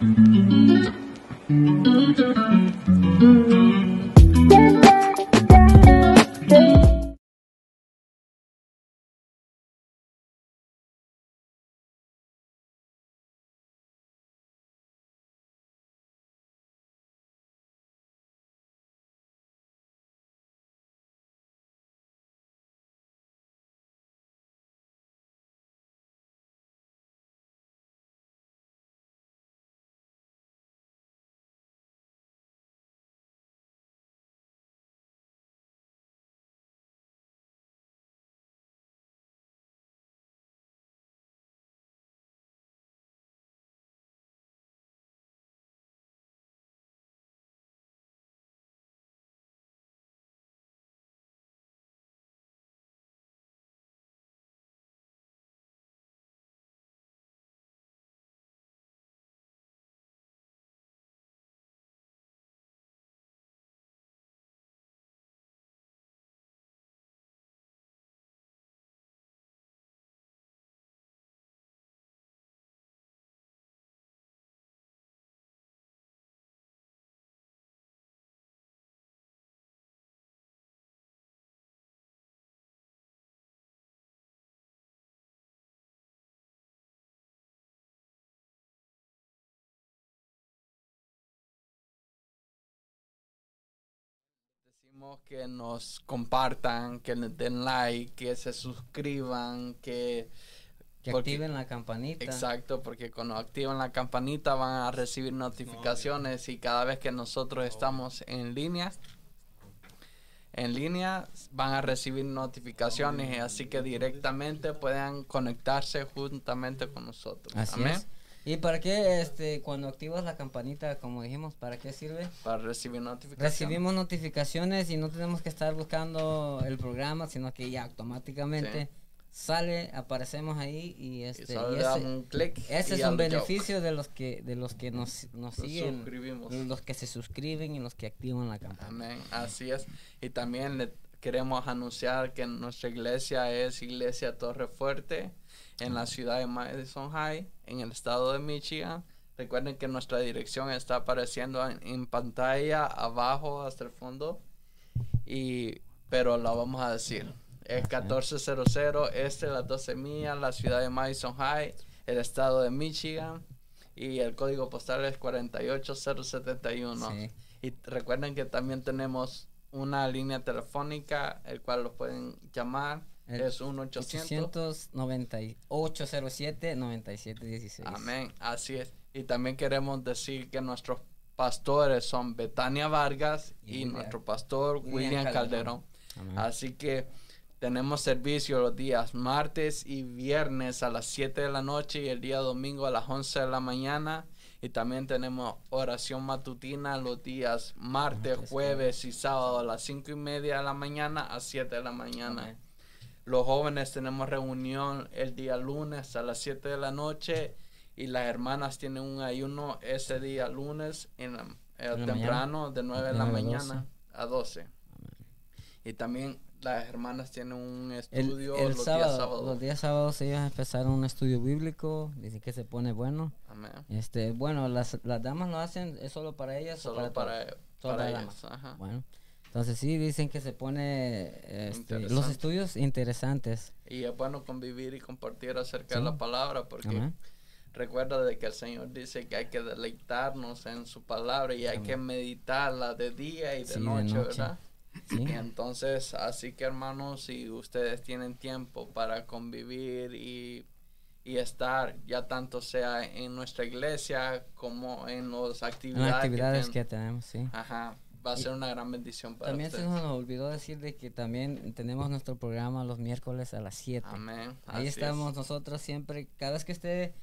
Thank you. Que nos compartan, que nos den like, que se suscriban, que... Que porque- activen la campanita. Exacto, porque cuando activan la campanita van a recibir notificaciones y cada vez que nosotros estamos en línea, en línea van a recibir notificaciones y así que directamente puedan conectarse juntamente con nosotros. Así Amén. es. ¿Y para qué, este, cuando activas la campanita, como dijimos, para qué sirve? Para recibir notificaciones. Recibimos notificaciones y no tenemos que estar buscando el programa, sino que ya automáticamente sale, aparecemos ahí y Y este solo y le ese, damos un clic. ese y es un beneficio de los que de los que nos, nos Nos siguen, los que se suscriben y los que activan la campana. Amén, así es. Y también le queremos anunciar que nuestra iglesia es Iglesia Torre Fuerte en la ciudad de Madison High, en el estado de Michigan. Recuerden que nuestra dirección está apareciendo en, en pantalla abajo hasta el fondo. Y, pero la vamos a decir. Es 1400 este, las 12 millas, la ciudad de Madison High, el estado de Michigan. Y el código postal es 48071. Sí. Y recuerden que también tenemos una línea telefónica, el cual lo pueden llamar. El es 1 800 807 9716. Amén, así es. Y también queremos decir que nuestros pastores son Betania Vargas Y y, nuestro pastor William William, Calderón. Calderón. Así que tenemos servicio los días martes y viernes a las 7 de la noche y el día domingo a las 11 de la mañana. Y también tenemos oración matutina los días martes, Martes, jueves y sábado a las 5 y media de la mañana a 7 de la mañana. Amén. Los jóvenes tenemos reunión el día lunes a las 7 de la noche y las hermanas tienen un ayuno ese día lunes en la- temprano de 9 de la mañana a 12. Y también las hermanas tienen un El, estudio el los sábado, días sábados. los días sábados ellos empezaron un estudio bíblico, dicen que se pone bueno. Amén. Este, bueno, las, las damas lo hacen, es solo para ellas o Solo para, para, Solo para para ellas. Ajá. Bueno, entonces sí dicen que se pone este, los estudios interesantes. Y es bueno convivir y compartir acerca Sí. de la palabra porque Amén. recuerda de que el Señor dice que hay que deleitarnos en su palabra y hay que meditarla de día y de, Sí, de noche. ¿verdad? Sí. Y entonces, así que hermanos, si ustedes tienen tiempo para convivir y, y estar, ya tanto sea en nuestra iglesia como en las actividades, actividades que que tenemos, sí. ajá, va a ser una gran bendición para También se ustedes. nos olvidó decir de que también tenemos nuestro programa los miércoles a las 7. Amén. Ahí así es. estamos nosotros siempre, cada vez que esté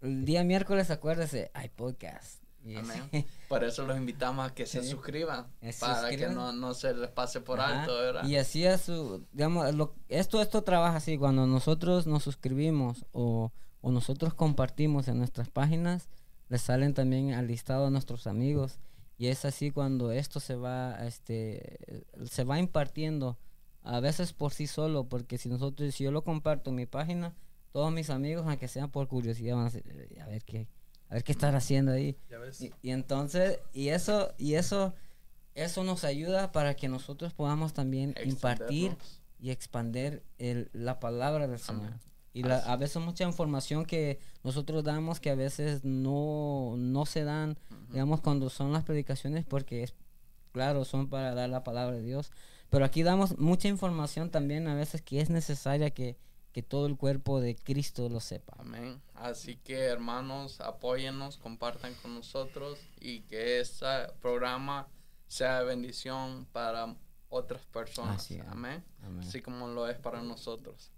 el día miércoles, acuérdese, hay podcast. Y Amén. Por eso los invitamos a que se suscriban, Eh, para suscriban. que no, no se les pase por Ajá, alto, ¿verdad? Y así a su, digamos, lo- esto, esto trabaja así, cuando nosotros nos suscribimos o, o nosotros compartimos en nuestras páginas, les salen también al listado a nuestros amigos. Y es así cuando esto se va, este, se va impartiendo, a veces por sí solo, porque si nosotros, si yo lo comparto en mi página, todos mis amigos, aunque sean por curiosidad, van a decir, "Eh, a ver qué, a ver qué estás haciendo ahí. Ya ves. Y, y entonces, y eso, y eso, eso nos ayuda para que nosotros podamos también impartir y expander el, la palabra del Señor. Amén. Y la- Así. a veces mucha información que nosotros damos que a veces no, no se dan, digamos, cuando son las predicaciones, porque es claro, son para dar la palabra de Dios. Pero aquí damos mucha información también a veces que es necesaria que, que todo el cuerpo de Cristo lo sepa. Amén. Así que hermanos, apóyennos, compartan con nosotros y que este programa sea de bendición para otras personas. Así es. Amén. Amén. Así como lo es para nosotros.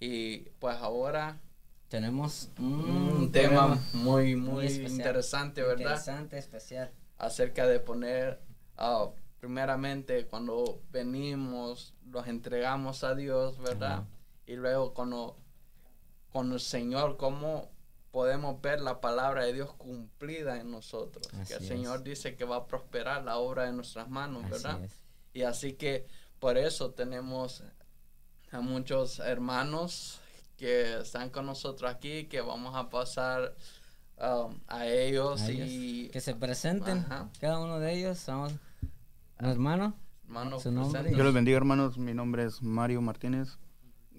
Y pues ahora Tenemos un tema muy, muy especial, interesante, ¿verdad? Interesante, especial. acerca de poner, ah, primeramente cuando venimos, los entregamos a Dios, ¿verdad? Y luego cuando con el Señor, cómo podemos ver la palabra de Dios cumplida en nosotros. Así que el es. Señor dice que va a prosperar la obra de nuestras manos, ¿verdad? Y así que por eso tenemos a muchos hermanos que están con nosotros aquí, que vamos a pasar um, a ellos A ellos, y que se presenten, Ajá. cada uno de ellos, somos un hermano. hermanos su nombre. Dios los bendiga, hermanos. Mi nombre es Mario Martínez.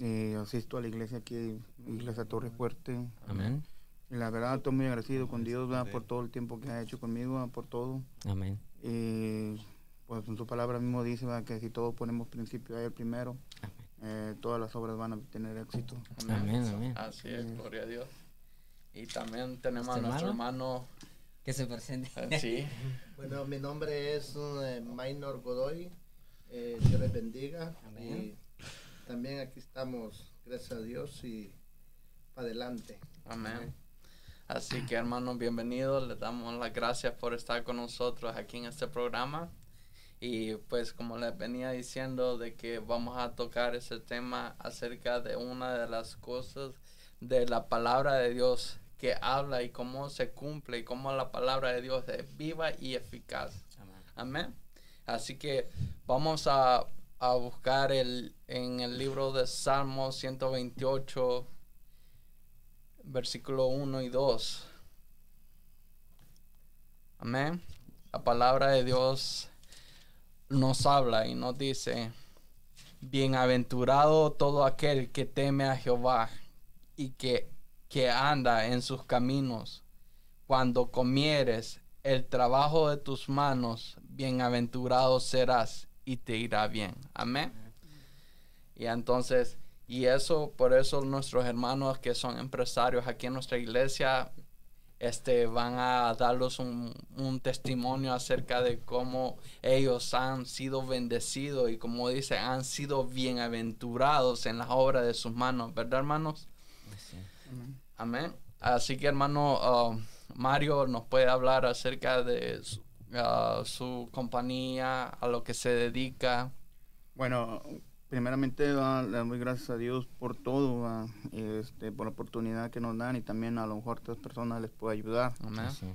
Eh, asisto a la iglesia aquí, Iglesia Torre Fuerte. Amén. Y la verdad, estoy muy agradecido con Dios ¿verdad? por todo el tiempo que ha hecho conmigo, ¿verdad? por todo. Amén. Y pues en su palabra mismo dice ¿verdad? que si todos ponemos principio a Él primero, eh, todas las obras van a tener éxito. Amén, amén. Así es, gloria a Dios. Y también tenemos a ¿Este nuestro hermano, Que se presente. eh, sí, Bueno, mi nombre es eh, Maynor Godoy. Eh, Dios les bendiga. Amén. Y también aquí estamos, gracias a Dios y para adelante. amén. Así que hermanos, bienvenidos, les damos las gracias por estar con nosotros aquí en este programa. Y pues como les venía diciendo de que vamos a tocar ese tema acerca de una de las cosas de la palabra de Dios que habla y cómo se cumple y cómo la palabra de Dios es viva y eficaz. Amén. Así que vamos a, a buscar el, en el libro de Salmos 128, versículo 1 y 2. Amén. La palabra de Dios nos habla y nos dice, bienaventurado todo aquel que teme a Jehová y que, que anda en sus caminos. Cuando comieres el trabajo de tus manos, bienaventurado serás y te irá bien. Amén. Y entonces, y eso, por eso nuestros hermanos que son empresarios aquí en nuestra iglesia, este, van a darles un, un testimonio acerca de cómo ellos han sido bendecidos y como dice, han sido bienaventurados en la obra de sus manos, ¿verdad hermanos? Amén. Así que hermano uh, Mario nos puede hablar acerca de su, uh, su compañía, a lo que se dedica. Bueno, primeramente ¿verdad? le doy gracias a Dios por todo, este, por la oportunidad que nos dan y también a lo mejor a otras personas les puede ayudar. Amén. Sí.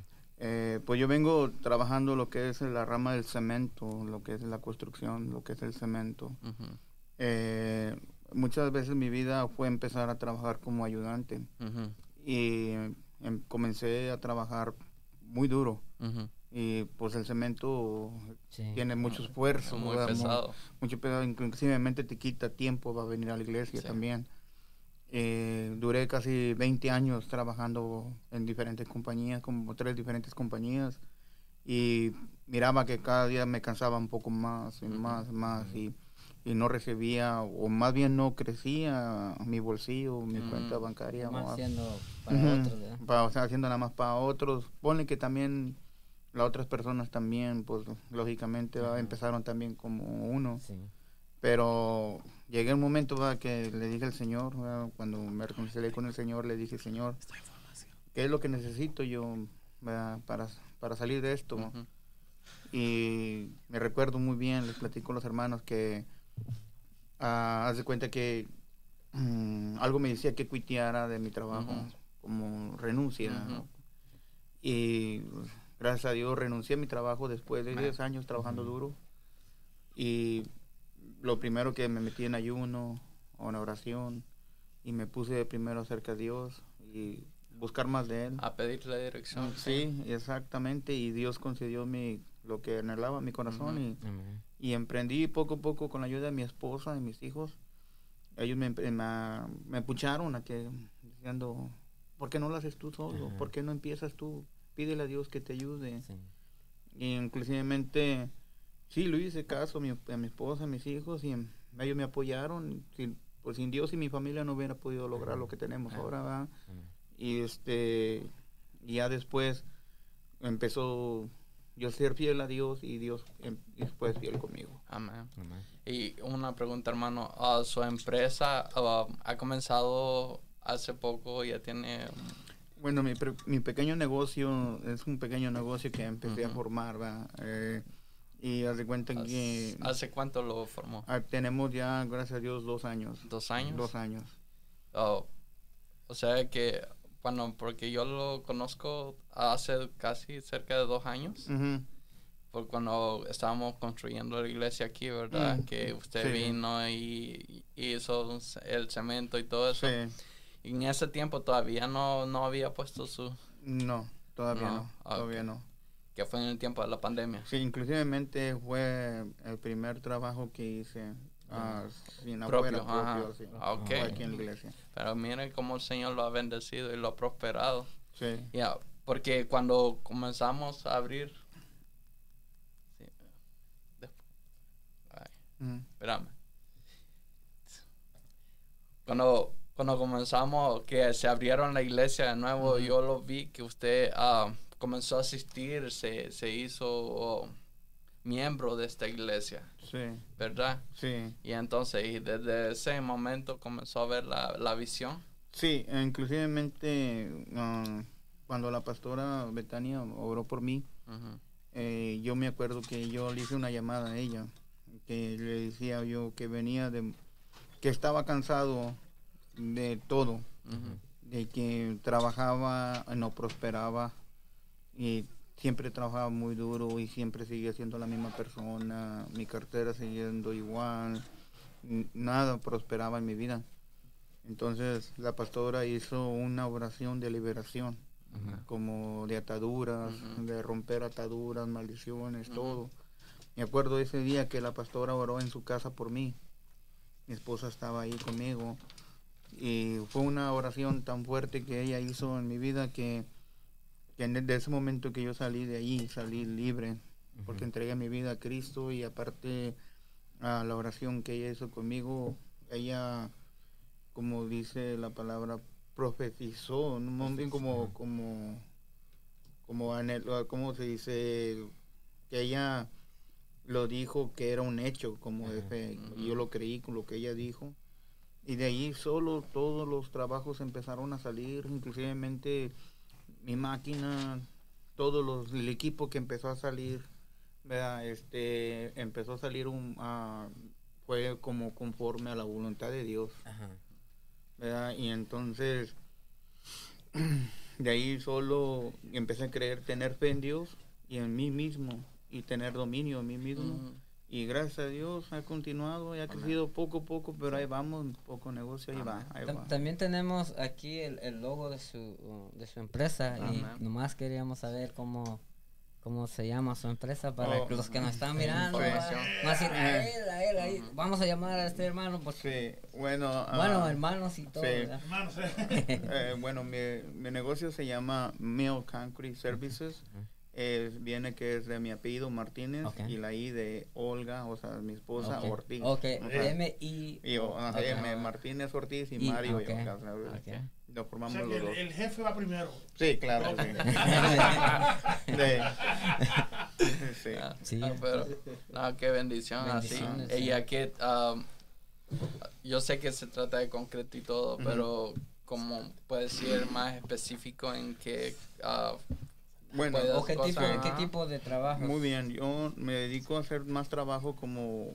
Eh, pues yo vengo trabajando lo que es la rama del cemento, lo que es la construcción, lo que es el cemento. Eh, muchas veces mi vida fue empezar a trabajar como ayudante y em, comencé a trabajar muy duro. Y pues el cemento Sí. tiene mucho esfuerzo, mucho pesado, inclusivemente te quita tiempo para venir a la iglesia Sí. también. Eh, duré casi 20 años trabajando en diferentes compañías, como tres diferentes compañías, y miraba que cada día me cansaba un poco más y Ujú. más, más, y, y no recibía, o más bien no crecía mi bolsillo, mi Mm. cuenta bancaria. Más o- siendo para otros, ¿verdad? pa- o sea, haciendo nada más para otros. Ponle que también las otras personas también, pues lógicamente empezaron también como uno. Sí. Pero llegué un momento ¿va? que le dije al Señor, ¿va? cuando me reconcilié con el Señor, le dije, Señor, ¿qué es lo que necesito yo para, para salir de esto? Y me recuerdo muy bien, les platico a los hermanos que ah, haz de cuenta que mm, algo me decía que cuiteara de mi trabajo, como renuncia. Ujú. Y gracias a Dios renuncié a mi trabajo después de Amén. 10 años trabajando duro. Y lo primero que me metí en ayuno, o en oración, y me puse primero cerca de Dios. Y buscar más de Él. A pedirle dirección. Sí, exactamente. Y Dios concedió mi, lo que anhelaba mi corazón y, emprendí poco a poco con la ayuda de mi esposa y mis hijos. Ellos me, me, me empucharon a que, diciendo, ¿por qué no lo haces tú solo? ¿Por qué no empiezas tú? Pídele a Dios que te ayude. Sí. Y inclusivemente, sí, lo hice caso a mi, a mi esposa, a mis hijos, y ellos me apoyaron. Sin, pues sin Dios y mi familia no hubiera podido lograr lo que tenemos Ajá. ahora. Y este, y ya después empezó yo a ser fiel a Dios y Dios em- después fiel conmigo. Amén. Amén. Y una pregunta, hermano. ah, ¿Su empresa ah, ha comenzado hace poco? ¿Ya tiene...? Bueno, mi, pre- mi pequeño negocio es un pequeño negocio que empecé a formar, ¿verdad? Eh, y haz de cuenta que ¿Hace cuánto lo formó? ah, tenemos ya, gracias a Dios, dos años. ¿Dos años? Dos años. Oh, o sea que, bueno, porque yo lo conozco hace casi cerca de dos años. Ujú. Por cuando estábamos construyendo la iglesia aquí, ¿verdad? Mm, que usted sí. vino y, y hizo el cemento y todo eso. Sí. En ese tiempo todavía no, no había puesto su... No, todavía No, no, todavía no. que fue en el tiempo de la pandemia. Sí, inclusivemente fue el primer trabajo que hice ah, sin Propio, afuera, propio, sí. Ok. Fue aquí en la iglesia. Pero miren cómo el Señor lo ha bendecido y lo ha prosperado. Sí. Ya, porque cuando comenzamos a abrir... Sí, después- ay, Ujú. espérame. Cuando, cuando comenzamos, que se abrieron la iglesia de nuevo, yo lo vi que usted ah, comenzó a asistir, se, se hizo oh, miembro de esta iglesia, Sí, ¿verdad? sí. Y entonces, y desde ese momento comenzó a ver la, la visión. Sí, inclusivemente ah, cuando la pastora Betania oró por mí, eh, yo me acuerdo que yo le hice una llamada a ella, que le decía yo que venía de, que estaba cansado de todo, de que trabajaba, no prosperaba y siempre trabajaba muy duro y siempre seguía siendo la misma persona, mi cartera siguiendo igual, nada prosperaba en mi vida. Entonces la pastora hizo una oración de liberación, como de ataduras, de romper ataduras, maldiciones, todo. Me acuerdo ese día que la pastora oró en su casa por mí. Mi esposa estaba ahí conmigo y fue una oración tan fuerte que ella hizo en mi vida que, que en- de ese momento que yo salí de allí, salí libre, porque entregué mi vida a Cristo y aparte a la oración que ella hizo conmigo, ella, como dice la palabra, profetizó, en un momento como, como, como, anhelo- ¿cómo se dice? Que ella lo dijo que era un hecho como de fe, yo lo creí con lo que ella dijo. Y de ahí solo todos los trabajos empezaron a salir, inclusivemente mi máquina, todos los, el equipo que empezó a salir, ¿verdad? este, empezó a salir un, ah, fue como conforme a la voluntad de Dios, Ajá. ¿verdad? Y entonces, de ahí solo empecé a creer, tener fe en Dios y en mí mismo, y tener dominio en mí mismo. ujú. Y gracias a Dios ha continuado y ha crecido poco a poco, pero ahí vamos, poco negocio, ahí va, ahí va. También tenemos aquí el, el logo de su, de su empresa y nomás queríamos saber cómo, cómo se llama su empresa para Oh, los que nos están mirando. a a él, a él. Vamos a llamar a este hermano porque, Sí, bueno, ah, bueno, hermanos y todo. Hermanos, eh, bueno, mi, mi negocio se llama Mill Concrete Services. Eh, viene que es de mi apellido Martínez y la I de Olga, o sea, mi esposa. Ortiz. Ok, Ajá. M-I. Y. M. Martínez Ortiz y, Y- Mario. ok, y o formamos sea los el, dos. el jefe va primero. Sí, claro, sí. Sí. Sí. Ah, Sí. ah, pero, no, qué bendición, Bendiciones, así. sí. Ella que, um, yo sé que se trata de concreto y todo, pero como puede ser más específico en que ah, Bueno, Puede- ¿O qué tipo, cosas. qué tipo de trabajo? Muy bien, yo me dedico a hacer más trabajo como,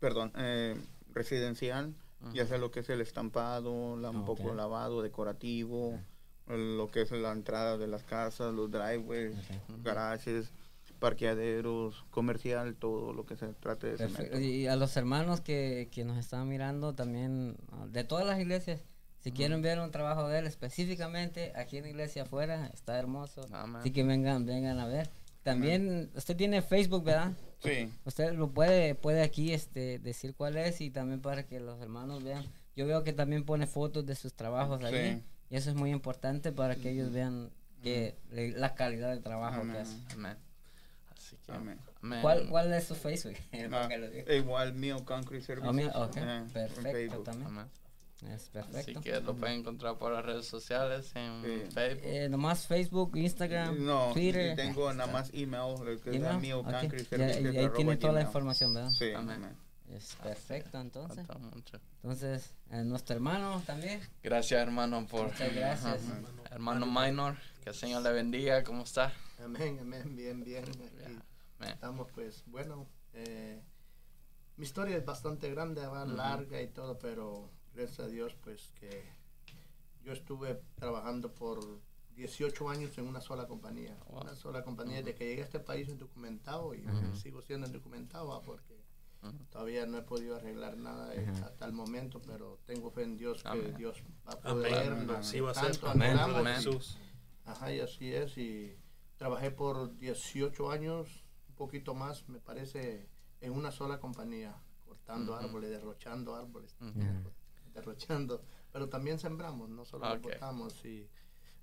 perdón, eh, residencial, ya sea lo que es el estampado, la, un poco lavado decorativo, lo que es la entrada de las casas, los driveways, Ok. garajes, parqueaderos, comercial, todo lo que se trate de cemento. Y a los hermanos que, que nos están mirando también, ah, de todas las iglesias, Si quieren ver un trabajo de él específicamente, aquí en la iglesia afuera, está hermoso. Amén. Así que vengan, vengan a ver. También, usted tiene Facebook, ¿verdad? Sí. Usted lo puede, puede aquí este, decir cuál es y también para que los hermanos vean. Yo veo que también pone fotos de sus trabajos Sí. ahí y eso es muy importante para que ellos vean que le- la calidad del trabajo que hace. Amén. Así que, Amén. ¿Cuál, ¿Cuál es su Facebook? Ah, igual mío, Concrete Services. Oh, mira, ok, Ajá, en perfecto también. Es Así perfecto. que lo pueden encontrar por las redes sociales, en Sí. Facebook. Eh, nomás Facebook, Instagram, No, Twitter. tengo nada más email, lo que es email, mío, ok. Concrete Ya- Services. y ahí tiene toda la información, ¿verdad? Sí, Amén. amén. Es perfecto, entonces. Falta mucho. Entonces, eh, nuestro hermano también. Gracias, hermano, por. Muchas gracias. Ajá. Hermano Minor, que el Señor le bendiga. ¿Cómo está? Amén, amén, bien, bien. Aquí estamos, pues, bueno. eh, mi historia es bastante grande, va Ujú. larga y todo, pero gracias a Dios, pues, que yo estuve trabajando por 18 años en una sola compañía. Wow. Una sola compañía. De que llegué a este país indocumentado y Ujú. sigo siendo indocumentado, ¿va? porque todavía no he podido arreglar nada eh, hasta el momento, pero tengo fe en Dios que Amén. Dios va a poder. Que Así va a ser. Amén. Amén. Jesús. Ajá, y así es. Y trabajé por 18 años, un poquito más, me parece, en una sola compañía, cortando árboles, derrochando árboles. Derrochando. Pero también sembramos, no solo Ok. cortamos. Y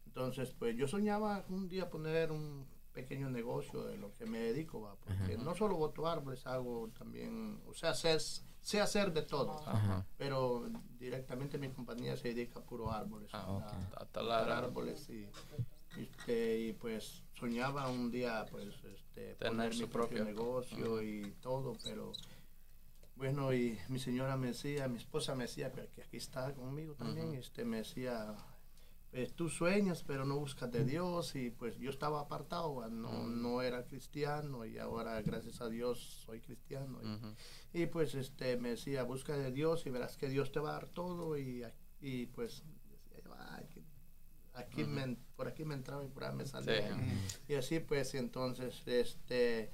entonces, pues yo soñaba un día poner un pequeño negocio de lo que me dedico, ¿va? porque no solo boto árboles, hago también, o sea, sé, sé hacer de todo. Ajá. Pero directamente mi compañía se dedica a puro árboles. Ah, a- ok. a A talar árboles. y, este, y pues soñaba un día pues este, Tener poner mi propio, propio- negocio y todo, pero bueno, y mi señora me decía, mi esposa me decía, que que aquí está conmigo también, Ujú. este, me decía, pues, tú sueñas, pero no buscas de Dios, y pues yo estaba apartado, ¿va? no, Mm. no era cristiano, y ahora gracias a Dios soy cristiano. y- pues este me decía, busca de Dios y verás que Dios te va a dar todo y, y pues decía yo, "Ay, que- aquí me, por aquí me entraba y por ahí me salía. Sí. Y así pues entonces este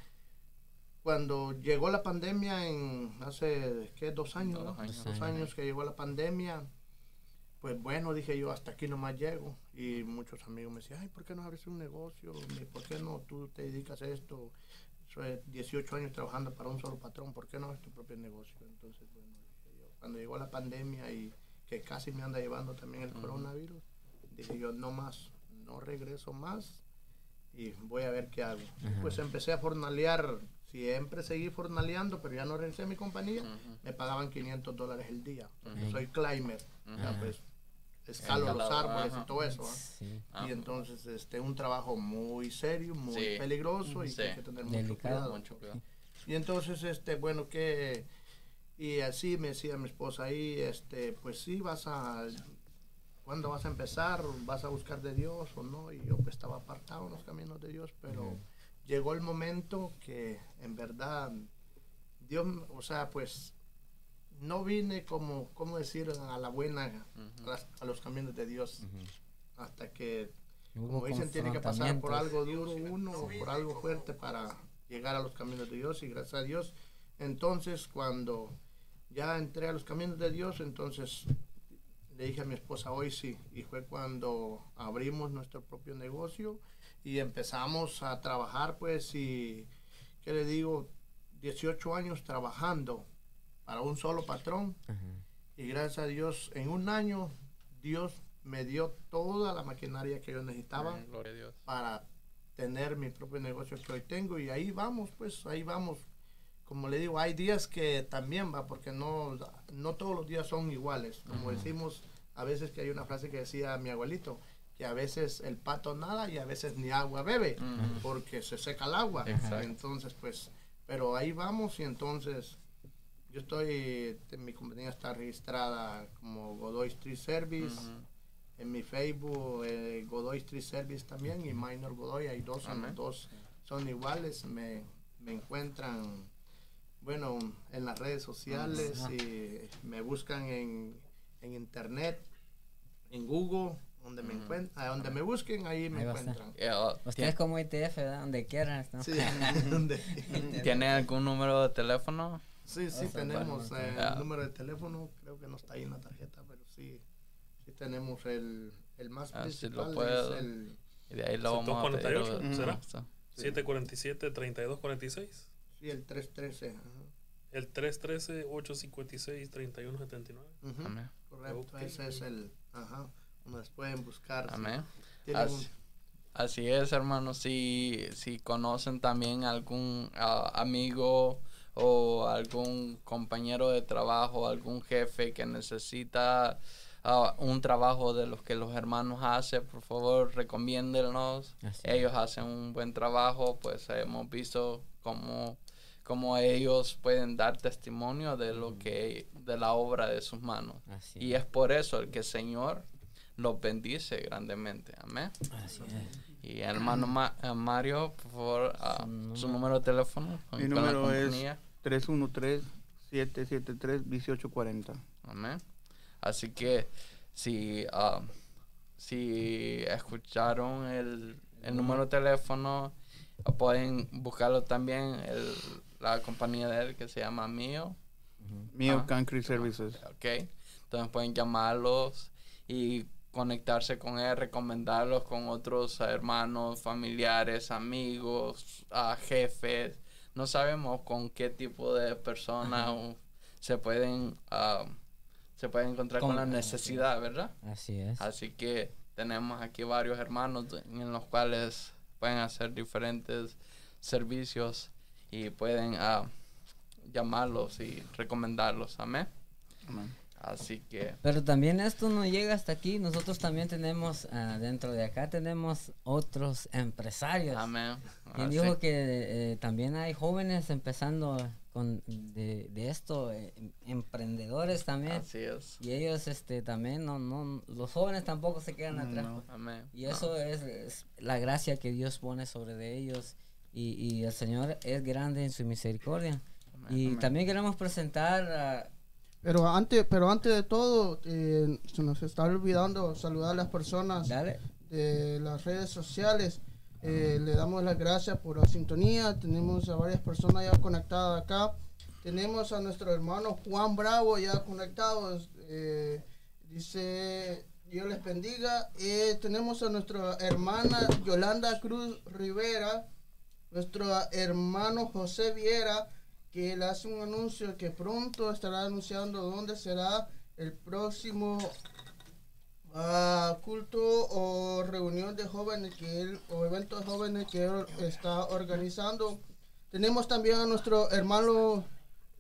cuando llegó la pandemia en hace ¿qué? dos años, Dos ¿no? años. dos años que llegó la pandemia, pues bueno, dije yo, hasta aquí nomás llego. Y muchos amigos me decían, ay, ¿por qué no abres un negocio? ¿Por qué no tú te dedicas a esto? Soy 18 años trabajando para un solo patrón, ¿por qué no abres tu propio negocio? Entonces, bueno, dije yo, cuando llegó la pandemia y que casi me anda llevando también el coronavirus, dije yo, no más, no regreso más y voy a ver qué hago. Pues empecé a fornalear, siempre seguí fornaleando, pero ya no regresé a mi compañía me pagaban 500 dólares el día. Soy climber, ya Ujú. pues escalo los árboles y todo eso. ¿ah? Sí. Ah, Y entonces este un trabajo muy serio, muy Sí. peligroso y Sí. hay que tener mucho cuidado. Mucho cuidado. Y entonces este bueno que y así me decía mi esposa ahí, este pues sí vas a ¿Cuándo vas a empezar? ¿Vas a buscar de Dios o no? Y yo pues estaba apartado en los caminos de Dios, pero. Llegó el momento que en verdad Dios, o sea, pues no vine como, ¿cómo decir? A la buena, a, las- a los caminos de Dios, hasta que, como dicen, tiene que pasar por algo duro uno, o por algo fuerte para llegar a los caminos de Dios y gracias a Dios. Entonces, cuando ya entré a los caminos de Dios, entonces le dije a mi esposa hoy sí, y fue cuando abrimos nuestro propio negocio y empezamos a trabajar, pues, y, ¿qué le digo? 18 años trabajando para un solo patrón y gracias a Dios, en un año, Dios me dio toda la maquinaria que yo necesitaba Amén, Gloria a Dios. para tener mi propio negocio que hoy tengo y ahí vamos, pues ahí vamos. Como le digo, hay días que también va, porque no, no todos los días son iguales. Como decimos, a veces que hay una frase que decía mi abuelito, que a veces el pato nada y a veces ni agua bebe, porque se seca el agua. Exacto. Entonces, pues, pero ahí vamos y entonces yo estoy, mi compañía está registrada como Godoy Street Service. En mi Facebook, eh, Godoy Street Service también y Minor Godoy, hay dos, son dos son iguales. Me, me encuentran, bueno, en las redes sociales y me buscan en, en internet, en Google, donde me encuentran, donde me busquen, ahí me Ahí a estar. encuentran. Oh, Ustedes como ITF, ¿verdad? Donde quieran. ¿no? Sí, donde- ¿Tiene algún número de teléfono? sí, sí, Vamos a tenemos darle. eh, Ah. el número de teléfono, creo que no está ahí en la tarjeta, pero sí, sí tenemos el, el más Ah, sí, lo principal puedo. es el Y de ahí lo vamos a pedir. 248, ¿será? Esto. 747 3246. sí, el 313. ajá. El 313 856 3179. Ujú, Amén. Correcto, Ok. ese es el, ajá, las pueden buscar. Amén. Así, un- así es, hermanos. Si, si conocen también algún amigo o algún compañero de trabajo, algún jefe que necesita un trabajo de los que los hermanos hacen, por favor, recomiéndenlos. Así Ellos hacen un buen trabajo, pues hemos visto cómo, cómo ellos pueden dar testimonio de lo que de la obra de sus manos. Así Y es por eso el que el Señor los bendice grandemente. Amén. Así es. Y hermano Ma- eh, Mario, por favor, ah, Su número. su número de teléfono. Mi número es compañía. 313-773-1840. Amén. Así que si, ah, si escucharon el, el número de teléfono, pueden buscarlo también el, la compañía de él que se llama Mío. Mío Ah. Concrete Services. ¿ok? Entonces pueden llamarlos y conectarse con él, recomendarlos con otros hermanos, familiares, amigos, ah, jefes. No sabemos con qué tipo de personas se pueden ah, se pueden encontrar con, Con- la necesidad, ¿verdad? Así es. Así que tenemos aquí varios hermanos en los cuales pueden hacer diferentes servicios y pueden ah, llamarlos y recomendarlos. Amén. Amén. Así que Pero también esto no llega hasta aquí. Nosotros también tenemos, ah, dentro de acá tenemos otros empresarios. amén. Quien Así- dijo que eh, también hay jóvenes empezando con de, de esto, eh, em- emprendedores también. Así es. Y ellos este también, no, no, los jóvenes tampoco se quedan atrás. No. Amén. Y eso es, es la gracia que Dios pone sobre de ellos. Y, y el Señor es grande en su misericordia. Amén. Y Amén. también queremos presentar a... Pero antes, pero antes de todo, eh, se nos está olvidando saludar a las personas Dale. de las redes sociales. Eh, le damos las gracias por la sintonía. Tenemos a varias personas ya conectadas acá. Tenemos a nuestro hermano Juan Bravo ya conectados. Eh, dice, Dios les bendiga. Tenemos a nuestra hermana Yolanda Cruz Rivera, nuestro hermano José Viera, que él hace un anuncio que pronto estará anunciando dónde será el próximo ah, culto o reunión de jóvenes que él, o evento de jóvenes que él está organizando. Tenemos también a nuestro hermano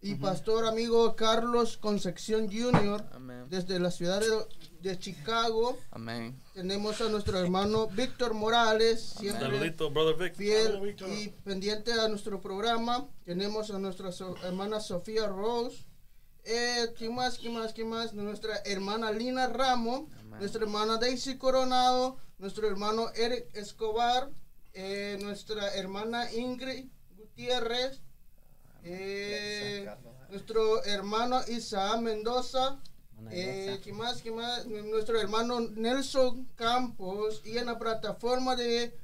y pastor amigo Carlos Concepción Jr. Amén. desde la ciudad de, de Chicago. Amén. Tenemos a nuestro hermano Víctor Morales, siempre Saludito, brother Vic. fiel y pendiente a nuestro programa. Tenemos a nuestra so- hermana Sofía Rose. Eh, ¿Quién más? ¿Quién más? ¿Quién más? Nuestra hermana Lina Ramo. Amén. Nuestra hermana Daisy Coronado. Nuestro hermano Eric Escobar. eh, nuestra hermana Ingrid Gutiérrez. Eh, nuestro hermano Isaac Mendoza. Eh. ¿Qué más? ¿Qué más? Nuestro hermano Nelson Campos. Y en la plataforma de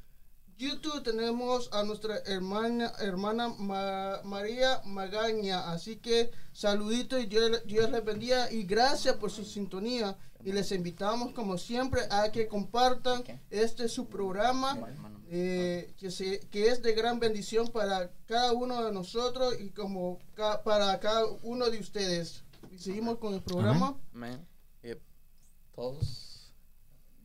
YouTube tenemos a nuestra hermana, hermana Ma- María Magaña. Así que saludito y Dios, Dios les bendiga. Y gracias por su sintonía. Y les invitamos, como siempre, a que compartan este su programa. Eh, que, se, que es de gran bendición para cada uno de nosotros y como ca- para cada uno de ustedes. Y seguimos con el programa. Amén. Y todos.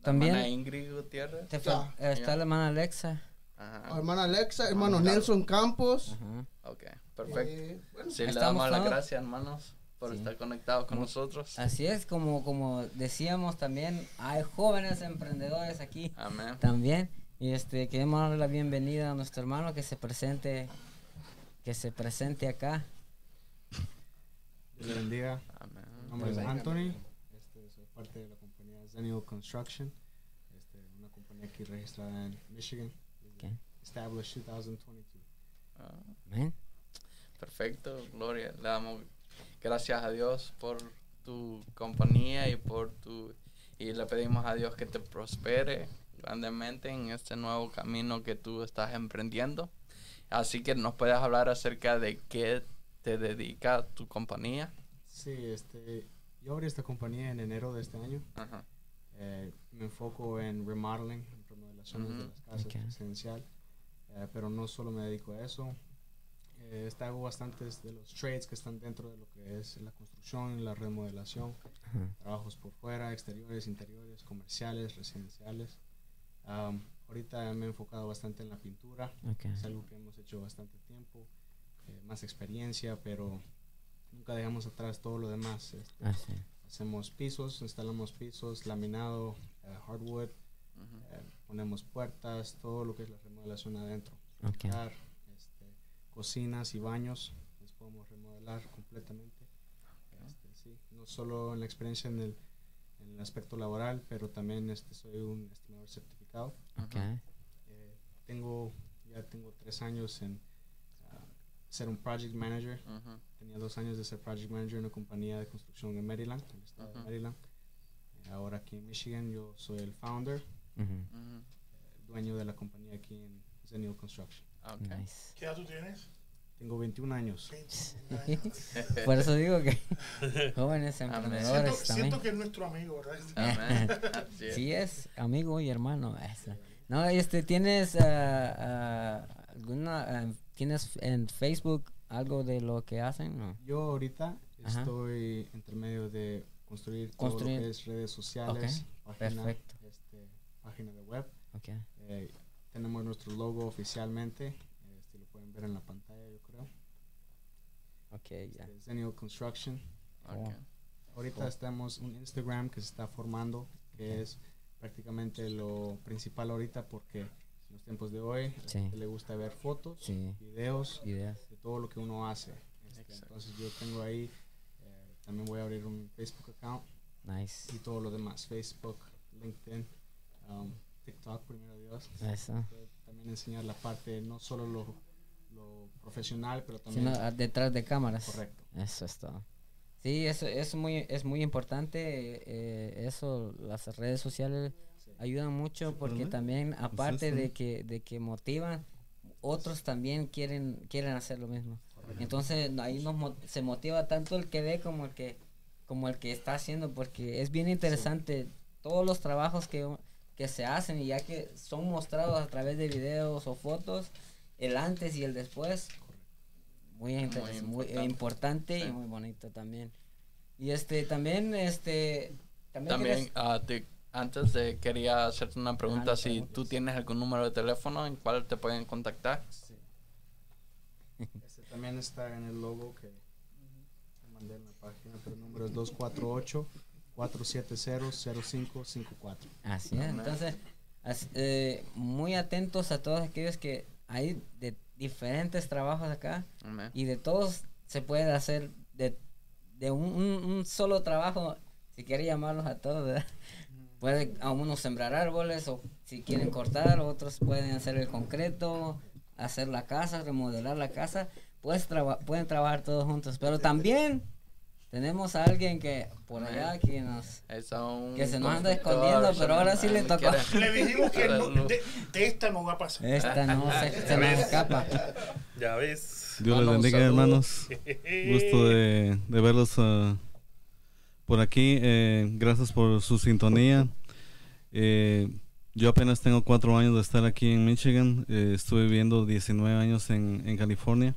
También- hermana Ingrid Gutiérrez. Te fal- eh, está la hermana Alexa. Ajá. Hermana Alexa, hermano Claro. Nelson Campos. Ajá. Ok, perfecto. Eh, bueno, Sí, le damos las gracias, hermanos, por Sí. estar conectados con nosotros. Así es, como, como decíamos también, hay jóvenes emprendedores aquí Amén. también. Y este queremos darle la bienvenida a nuestro hermano que se presente, que se presente acá. Dios le bendiga. Amén. Mi nombre es Anthony. Este, soy parte de la compañía Zenio Construction. Este, una compañía aquí registrada en Michigan. Ok. Established 2022. Ah, Amén. Perfecto, Gloria. Le damos gracias a Dios por tu compañía y por tu y le pedimos a Dios que te prospere grandemente en este nuevo camino que tú estás emprendiendo. Así que nos puedes hablar acerca de qué te dedica tu compañía. Sí, este, yo abrí esta compañía en enero de este año. Ajá. Eh, me enfoco en remodeling, en remodelaciones de Ujú. las casas Ok. residencial, eh, pero no solo me dedico a eso. Eh, este, hago bastantes de los trades que están dentro de lo que es la construcción la remodelación, Ajá. trabajos por fuera, exteriores, interiores, comerciales, residenciales. Am, ahorita me he enfocado bastante en la pintura, Ok. es algo que hemos hecho bastante tiempo, eh, más experiencia, pero nunca dejamos atrás todo lo demás. este, Ah, sí. hacemos pisos, instalamos pisos, laminado, eh, hardwood, Ujú. eh, ponemos puertas, todo lo que es la remodelación adentro. Ok. Pintar, este, cocinas y baños, los podemos remodelar completamente. Este, sí, no solo en la experiencia en el, en el aspecto laboral, pero también este, soy un estimador certificado. Ok. Eh, tengo, ya tengo tres años en ah, ser un project manager. Ujú. Tenía dos años de ser project manager en una compañía de construcción en Maryland, en el estado Ujú. de Maryland. Eh, ahora aquí en Michigan yo soy el founder. Ujú. el dueño de la compañía aquí en Zenil Construction. Ok. Nice. ¿Qué edad tú tienes? Tengo 21 años. 21 años. Por eso digo que jóvenes emprendedores Siento, también. siento que es nuestro amigo, ¿verdad? Sí es amigo y hermano. No, este, ¿tienes ah, ah, alguna, ah, tienes en Facebook algo de lo que hacen? No. Yo ahorita Ajá. estoy entre medio de construir, todo Construir. lo que es redes sociales, página, perfecto. este, página de web. Ok. Eh, tenemos nuestro logo oficialmente, este, lo pueden ver en la pantalla. Ok, ya. Este, Zenil Construction. Ok. Ahorita Cool. estamos un Instagram que se está formando, que es prácticamente lo principal ahorita porque en los tiempos de hoy a la Sí. gente le gusta ver fotos, Sí. videos Ideas. de todo lo que uno hace. Este, entonces yo tengo ahí, eh, también voy a abrir un Facebook account Nice. y todo lo demás, Facebook, LinkedIn, um, TikTok, primero Dios. Eso. También enseñar la parte, no solo lo, lo profesional, pero también Sino ah, detrás de cámaras. correcto. Eso es todo. Sí, eso es muy, es muy importante. eh, eso, las redes sociales Sí. ayudan mucho porque también, aparte esto. de que, de que motivan, otros también quieren, quieren hacer lo mismo. Entonces ahí nos mo- se motiva tanto el que ve como el que, como el que está haciendo, porque es bien interesante todos los trabajos que, que se hacen y ya que son mostrados a través de videos o fotos, el antes y el después. Muy, muy importante. importante y Sí. muy bonito también. Y este también este también, También, quieres- ah, te- antes de quería hacerte una pregunta, no si tú tienes algún número de teléfono en cual te pueden contactar. Sí. Este también está en el logo que mandé en la página, pero el número es 248-470-0554. Así es. Entonces, as- eh, muy atentos a todos aquellos que hay de diferentes trabajos acá Amén. y de todos se puede hacer de, de un, un- un solo trabajo, si quiere llamarlos a todos, ¿verdad? Puede a unos sembrar árboles o si quieren cortar, otros pueden hacer el concreto, hacer la casa, remodelar la casa, pues traba- pueden trabajar todos juntos, pero también tenemos a alguien que por allá que nos Es a un Que se nos anda escondiendo, pero ahora sí le ah, tocó. Le dijimos que no- Luz. de, de esta no va a pasar. Esta no se, se nos escapa. Ya ves. Dios les bendiga, saludo. hermanos. Gusto de, de verlos ah, por aquí. Eh, gracias por su sintonía. Eh, yo apenas tengo cuatro años de estar aquí en Michigan. Eh, estuve viviendo 19 años en, en California.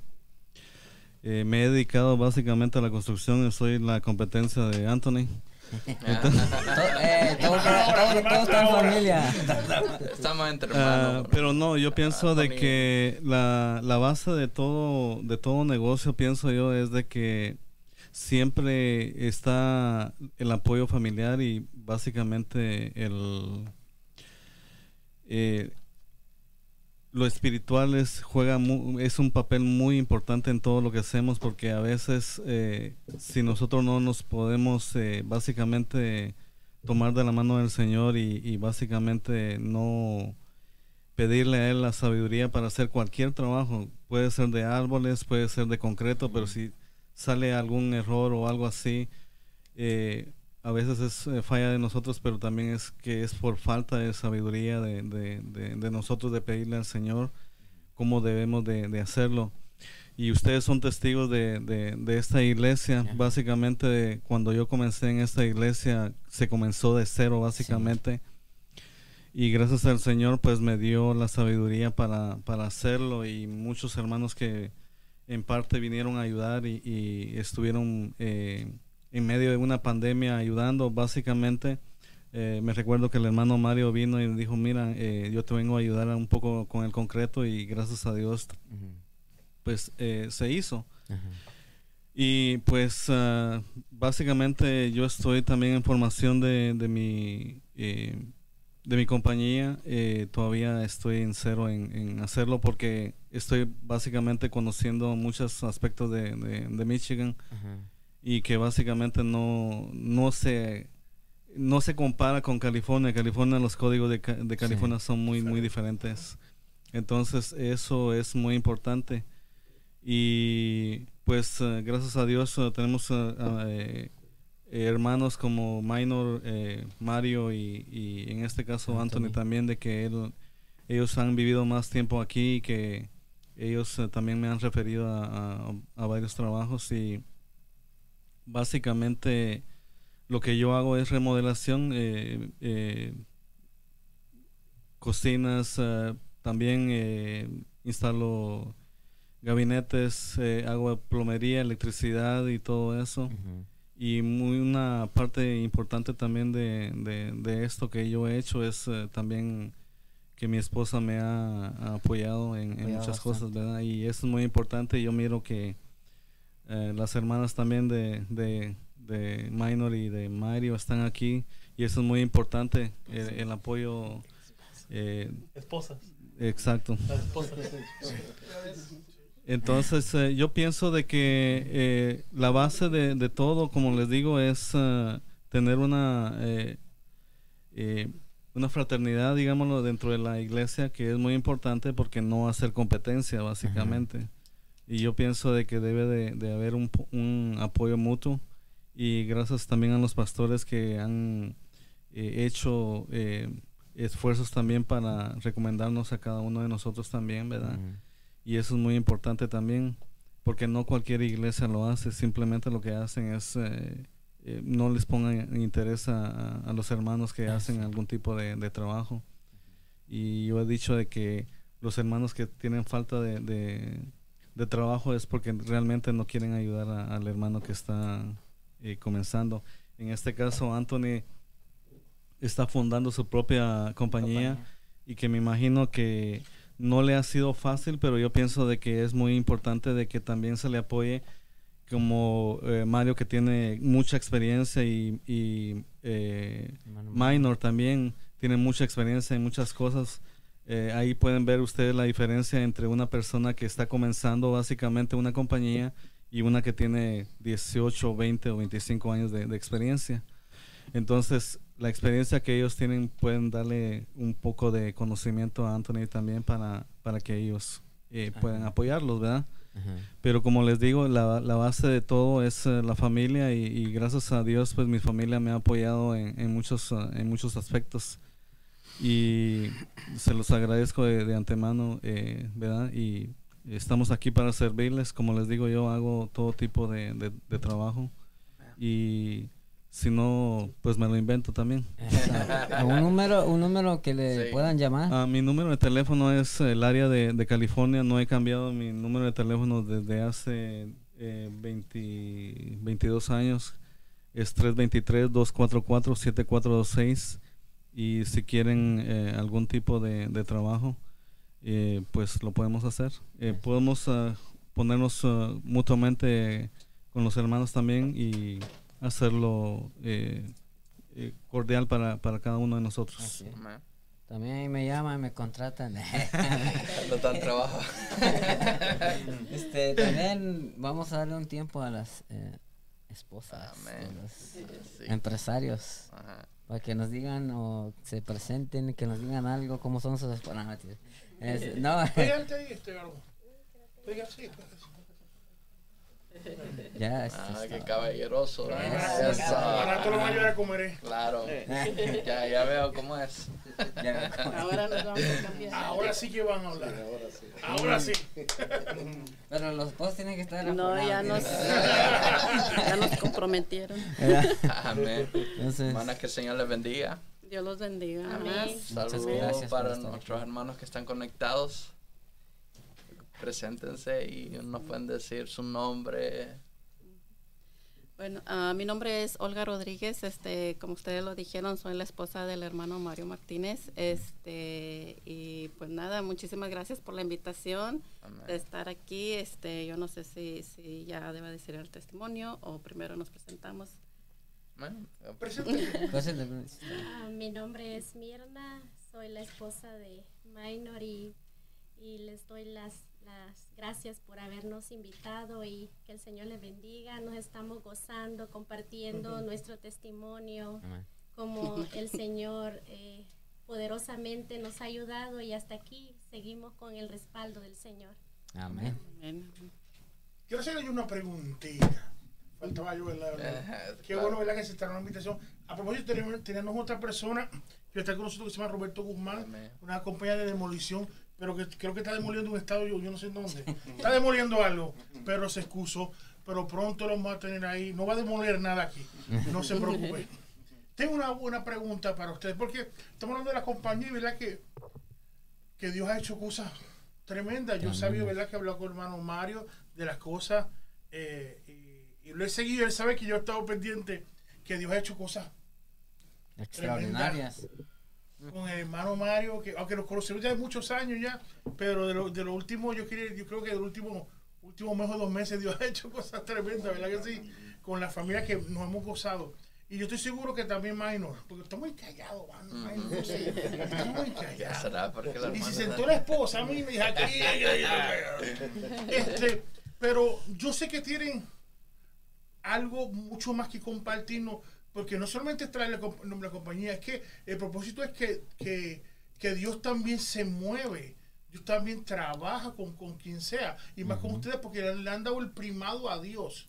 Eh, me he dedicado básicamente a la construcción. Soy la competencia de Anthony. To- eh, todo, todo- todo está en familia. Estamos entre Ah, hermanos. pero no, yo pienso Ah, de familia. que la, la base de todo, de todo negocio, pienso yo, es de que siempre está el apoyo familiar y básicamente el eh, lo espiritual es, juega mu- es un papel muy importante en todo lo que hacemos porque a veces eh, si nosotros no nos podemos eh, básicamente tomar de la mano del Señor y, y básicamente no pedirle a Él la sabiduría para hacer cualquier trabajo, puede ser de árboles, puede ser de concreto, pero si sale algún error o algo así, eh, a veces es eh, falla de nosotros, pero también es que es por falta de sabiduría de, de- de- de nosotros de pedirle al Señor cómo debemos de, hacerlo. y ustedes son testigos de, esta iglesia. Básicamente, cuando yo comencé en esta iglesia, se comenzó de cero, básicamente. Y gracias al Señor, pues me dio la sabiduría para, para hacerlo. Y muchos hermanos que en parte vinieron a ayudar y, y estuvieron eh, en medio de una pandemia ayudando, básicamente. Eh, me recuerdo que el hermano Mario vino y dijo, mira, eh, yo te vengo a ayudar un poco con el concreto y gracias a Dios pues eh, se hizo. Y pues ah, básicamente yo estoy también en formación de, de mi eh, de mi compañía. Eh, todavía estoy en cero en, hacerlo porque estoy básicamente conociendo muchos aspectos de, de, Michigan y que básicamente no, no se no se compara con California. California, los códigos de, de California son muy, muy diferentes. Entonces, eso es muy importante. Y pues eh, gracias a Dios eh, tenemos eh, hermanos como Minor, Mario y, en este caso Anthony, también de que ellos han vivido más tiempo aquí y que ellos también me han referido a, varios trabajos y básicamente lo que yo hago es remodelación, cocinas, también instalo gabinetes, eh, agua, plomería, electricidad y todo eso. Y muy una parte importante también de, de, esto que yo he hecho es eh, también que mi esposa me ha, apoyado en, muchas cosas, ¿verdad? Y eso es muy importante. Yo miro que eh, las hermanas también de, de, de Minor y de Mario están aquí y eso es muy importante, el, apoyo. Esposas. Exacto. Entonces, eh, yo pienso de que eh, la base de, de, todo, como les digo, es uh, tener una, eh, una fraternidad, digámoslo, dentro de la iglesia, que es muy importante porque no hacer competencia, básicamente. Y yo pienso de que debe de, de haber un, un, apoyo mutuo y gracias también a los pastores que han hecho esfuerzos también para recomendarnos a cada uno de nosotros también, ¿verdad? Y eso es muy importante también, porque no cualquier iglesia lo hace, simplemente lo que hacen es, eh, eh, no les pongan interés a, a, los hermanos que hacen algún tipo de, de, trabajo. Y yo he dicho de que los hermanos que tienen falta de, de, trabajo es porque realmente no quieren ayudar al hermano que está eh, comenzando. En este caso, Anthony está fundando su propia compañía. y que me imagino que no le ha sido fácil, pero yo pienso de que es muy importante de que también se le apoye como eh, Mario que tiene mucha experiencia y, eh, Minor también tiene mucha experiencia en muchas cosas. Eh, ahí pueden ver ustedes la diferencia entre una persona que está comenzando básicamente una compañía y una que tiene 18, 20 o 25 años de, de experiencia. Entonces, la experiencia que ellos tienen pueden darle un poco de conocimiento a Anthony también para, para que ellos eh, puedan apoyarlos, ¿verdad? Pero como les digo, la, la base de todo es eh, la familia y, gracias a Dios, pues mi familia me ha apoyado en, en muchos, uh, en muchos aspectos y se los agradezco de, antemano, eh, ¿verdad? Y estamos aquí para servirles, como les digo, yo hago todo tipo de, de trabajo y si no, pues me lo invento también. un número, un número que le puedan llamar. Ah, mi número de teléfono es el área de, de, California. No he cambiado mi número de teléfono desde hace eh, 22 años. Es 323-244-7426. Y si quieren eh, algún tipo de, de trabajo, eh, pues lo podemos hacer. Eh, podemos uh, ponernos uh, mutuamente con los hermanos también y hacerlo eh, eh, cordial para, para, cada uno de nosotros. También me llaman, me contratan. no tan trabajo. este, también vamos a darle un tiempo a las eh, esposas, los empresarios, para que nos digan o se presenten, que nos digan algo, cómo son sus esposas. no. Ya, sí, qué sí. caballeroso. ¿eh? Eso. Eso. Ahora tú lo vas a ayudar a comer. eh. Claro. Ya, ya veo cómo es. Ya. Ahora nos vamos a cambiar. Ahora sí que van a hablar. Ahora sí. Pero los dos tienen que estar No, ya nos, ¿sí? ya nos comprometieron. Amén. Hermanas, que el Señor les bendiga. Dios los bendiga. Amén. Saludos para nuestros hermanos que están conectados. Preséntense y nos pueden decir su nombre. Bueno, ah, mi nombre es Olga Rodríguez. Este, como ustedes lo dijeron, soy la esposa del hermano Mario Martínez. Este, y pues nada, muchísimas gracias por la invitación Amén. de estar aquí. Este, yo no sé si, si ya deba decir el testimonio o primero nos presentamos. De- Ah, mi nombre es Mirna, soy la esposa de Minor y, y les doy las, las gracias por habernos invitado y que el Señor les bendiga. Nos estamos gozando, compartiendo nuestro testimonio, Amén. como el Señor eh, poderosamente nos ha ayudado y hasta aquí seguimos con el respaldo del Señor. Amén. Amén. Quiero hacerle una preguntita. Faltaba yo, ¿verdad? Qué claro. bueno, ¿verdad? Que aceptaron la invitación. A propósito, tenemos, tenemos otra persona que está con nosotros que se llama Roberto Guzmán, Amén. una compañía de demolición, pero que creo que está demoliendo un estado, yo, yo no sé en dónde. Está demoliendo algo, pero se excusó. Pero pronto lo vamos a tener ahí. No va a demoler nada aquí. No se preocupe. Tengo una buena pregunta para ustedes, porque estamos hablando de la compañía y verdad que, que Dios ha hecho cosas tremendas. Yo sabía, verdad, que habló con el hermano Mario de las cosas eh, y, y lo he seguido. Él sabe que yo he estado pendiente que Dios ha hecho cosas Extraordinarias. Con el hermano Mario, que aunque nos conocemos ya de muchos años ya, pero de lo, de lo último, yo, quería, yo creo que de los últimos último mes o dos meses Dios ha hecho cosas tremendas, ¿verdad que sí? Con la familia que nos hemos gozado. Y yo estoy seguro que también Minor, porque está muy callado, mano, Minor, no sé, está muy callado. Y se sentó la esposa a mí me dijo aquí. Este, pero yo sé que tienen algo mucho más que compartirnos, porque no solamente es traer la, comp- la compañía, es que el propósito es que, que, que Dios también se mueve, Dios también trabaja con, con quien sea, y más con ustedes, porque le, le han dado el primado a Dios.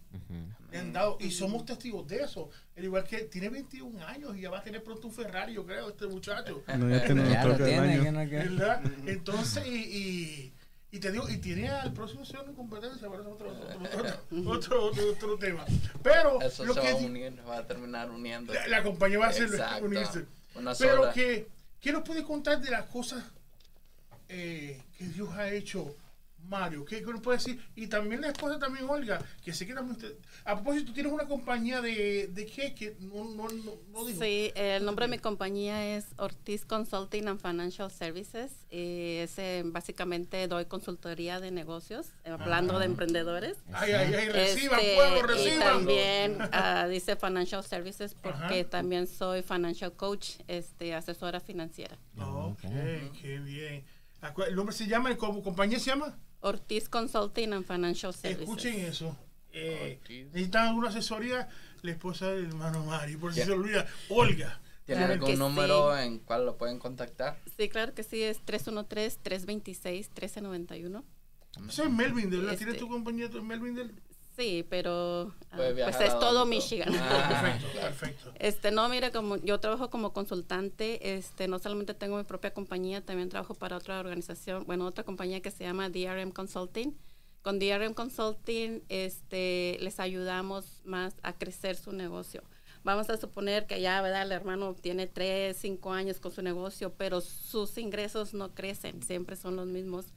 Le han dado, y somos testigos de eso. El igual que tiene 21 años y ya va a tener pronto un Ferrari, yo creo, este muchacho. No, ya tiene Ya lo tiene, año. que no que- ¿verdad? Entonces, y, y, y te digo, y tiene al próximo señor en competencia, pero es otro, otro, otro, otro, tema. Pero Eso lo se que va a unir, va a terminar uniendo. la, la compañía va a hacer Exacto. unirse. Una Pero sola. que, ¿qué nos puede contar de las cosas eh, que Dios ha hecho? Mario, ¿qué, nos puede decir? Y también la esposa también Olga, que sé que también usted... A propósito, tienes una compañía de, de qué, que no, no, no, no dijo. Sí, el nombre de mi compañía es Ortiz Consulting and Financial Services. Y ese, básicamente doy consultoría de negocios, eh, hablando de emprendedores. Ay, ay, ay, reciban, Este, pueblo, y reciban. también ah, dice Financial Services porque Ajá. también soy Financial Coach, este, asesora financiera. Ok, qué bien. El nombre se llama, ¿el co- compañía se llama? Ortiz Consulting and Financial Services. Escuchen eso. Eh, necesitan alguna asesoría, la esposa del hermano Mario, por si se olvida. Olga. ¿Tiene Claro algún número sí. en cual lo pueden contactar? Sí, claro que sí, es 313-326-1391. Eso es Melvindel, ¿la Este- ¿Tienes tu compañía tú en Melvindel? Sí, pero ah, pues es todo Michigan. Ah, Perfecto, perfecto. Este, no, mira, como yo trabajo como consultante, este, no solamente tengo mi propia compañía, también trabajo para otra organización, bueno, otra compañía que se llama DRM Consulting. Con DRM Consulting, este, les ayudamos más a crecer su negocio. Vamos a suponer que ya, ¿verdad? El hermano tiene 3, 5 años con su negocio, pero sus ingresos no crecen, siempre son los mismos.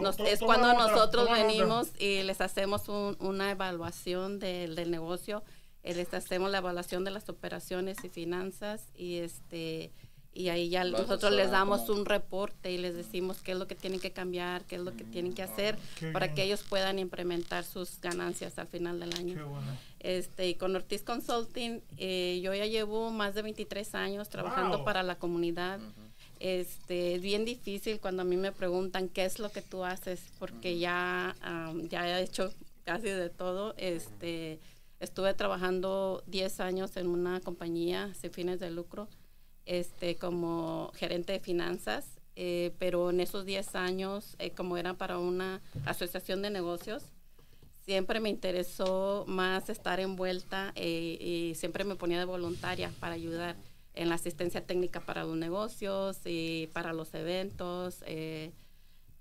Nos- es cuando nosotros venimos y les hacemos un- una evaluación del, del negocio, eh, les hacemos la evaluación de las operaciones y finanzas y este y ahí ya nosotros les damos como- un reporte y les decimos qué es lo que tienen que cambiar, qué es lo que tienen que hacer Qué para bien. que ellos puedan implementar sus ganancias al final del año. Qué bueno. Este, y con Ortiz Consulting, eh, yo ya llevo más de 23 años trabajando Wow. para la comunidad. Este, es bien difícil cuando a mí me preguntan qué es lo que tú haces, porque ya, ya he hecho casi de todo. Este, estuve trabajando 10 años en una compañía sin fines de lucro, este, como gerente de finanzas, eh, pero en esos 10 años, eh, como era para una asociación de negocios, siempre me interesó más estar envuelta eh, y siempre me ponía de voluntaria para ayudar en la asistencia técnica para los negocios y para los eventos eh,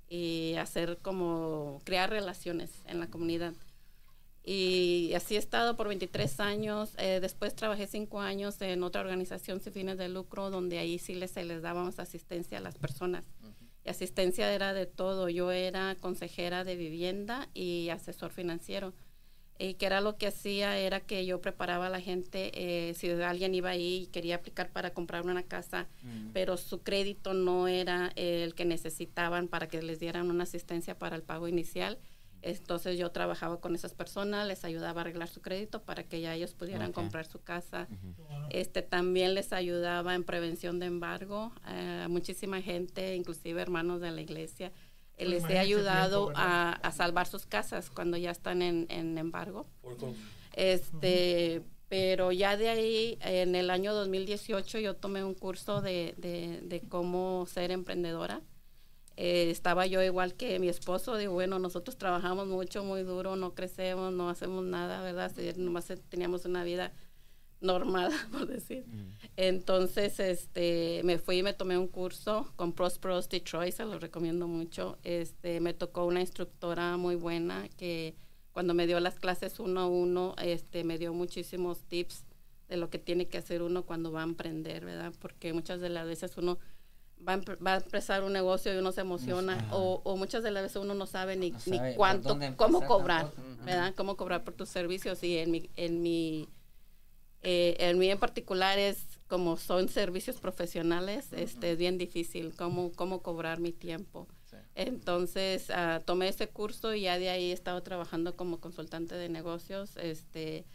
y hacer como crear relaciones en la comunidad. Y así he estado por 23 años. Eh, después trabajé 5 años en otra organización sin fines de lucro, donde ahí sí les, les dábamos asistencia a las personas. Y asistencia era de todo. Yo era consejera de vivienda y asesor financiero. Y que era lo que hacía, era que yo preparaba a la gente, eh, si alguien iba ahí y quería aplicar para comprar una casa, mm. pero su crédito no era el que necesitaban para que les dieran una asistencia para el pago inicial entonces yo trabajaba con esas personas, les ayudaba a arreglar su crédito para que ya ellos pudieran comprar su casa. Este también les ayudaba en prevención de embargo eh, a muchísima gente, inclusive hermanos de la iglesia. Pues les he ayudado a, salvar sus casas cuando ya están en, embargo. Este, pero ya de ahí, en el año 2018, yo tomé un curso de, de cómo ser emprendedora eh, estaba yo igual que mi esposo, digo, bueno, nosotros trabajamos mucho, muy duro, no crecemos, no hacemos nada, ¿verdad? Nomás teníamos una vida normal, por decir. Mm. Entonces, este, me fui y me tomé un curso con Prosperous Detroit, se lo recomiendo mucho. Este, me tocó una instructora muy buena que cuando me dio las clases uno a uno, este, me dio muchísimos tips de lo que tiene que hacer uno cuando va a emprender, ¿verdad? Porque muchas de las veces uno va a, empezar un negocio y uno se emociona o, muchas de las veces uno no sabe ni, ni cuánto, cómo cobrar, ¿verdad? Cómo cobrar por tus servicios y en mi, en mi, eh, en mi en particular es como son servicios profesionales, este, es bien difícil cómo, cómo cobrar mi tiempo. Entonces uh, tomé ese curso y ya de ahí he estado trabajando como consultante de negocios, este,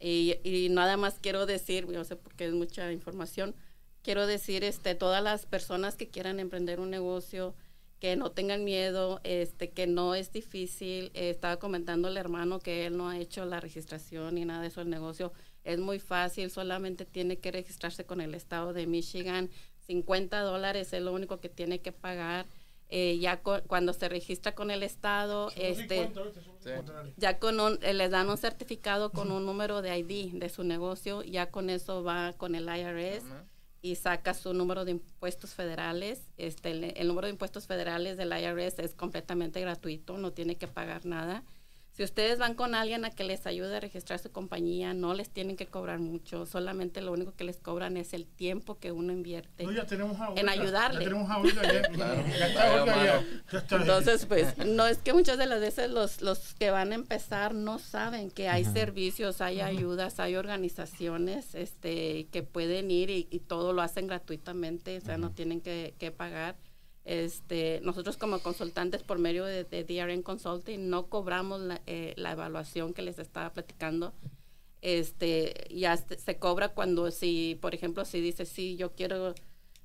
y, y nada más quiero decir, yo sé porque es mucha información, quiero decir, este, todas las personas que quieran emprender un negocio, que no tengan miedo, este, que no es difícil. estaba comentando el hermano que él no ha hecho la registración ni nada de eso el negocio. Es muy fácil, solamente tiene que registrarse con el estado de Michigan. 50 dólares es lo único que tiene que pagar. Eh, ya cuando se registra con el estado, este, ya con un, eh, les dan un certificado con un número de ID de su negocio, ya con eso va con el IRS y saca su número de impuestos federales. Este, el, número de impuestos federales del IRS es completamente gratuito, no tiene que pagar nada. Si ustedes van con alguien a que les ayude a registrar su compañía, no les tienen que cobrar mucho, solamente lo único que les cobran es el tiempo que uno invierte en ayudarle. Entonces, pues, no es que muchas de las veces los, los que van a empezar no saben que hay servicios, hay ayudas, hay organizaciones este, que pueden ir y, todo lo hacen gratuitamente, o sea, no tienen que, que pagar. Este, nosotros como consultantes por medio de, DRN Consulting no cobramos eh, la, evaluación que les estaba platicando. Este, ya se cobra cuando si, por ejemplo, si dice, sí, yo quiero,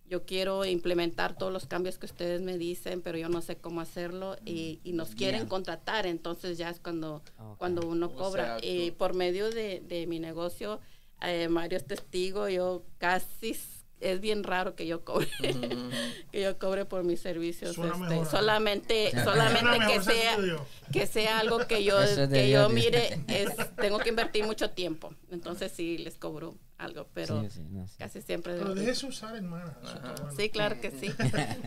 yo quiero implementar todos los cambios que ustedes me dicen, pero yo no sé cómo hacerlo y, nos quieren contratar, entonces ya es cuando, cuando uno cobra. y por medio de, de mi negocio, eh, Mario es testigo, yo casi es bien raro que yo cobre que yo cobre por mis servicios este, solamente solamente que sea que sea algo que yo que yo mire es tengo que invertir mucho tiempo. Entonces sí les cobro algo pero casi siempre pero déjese usar hermana sí claro que sí.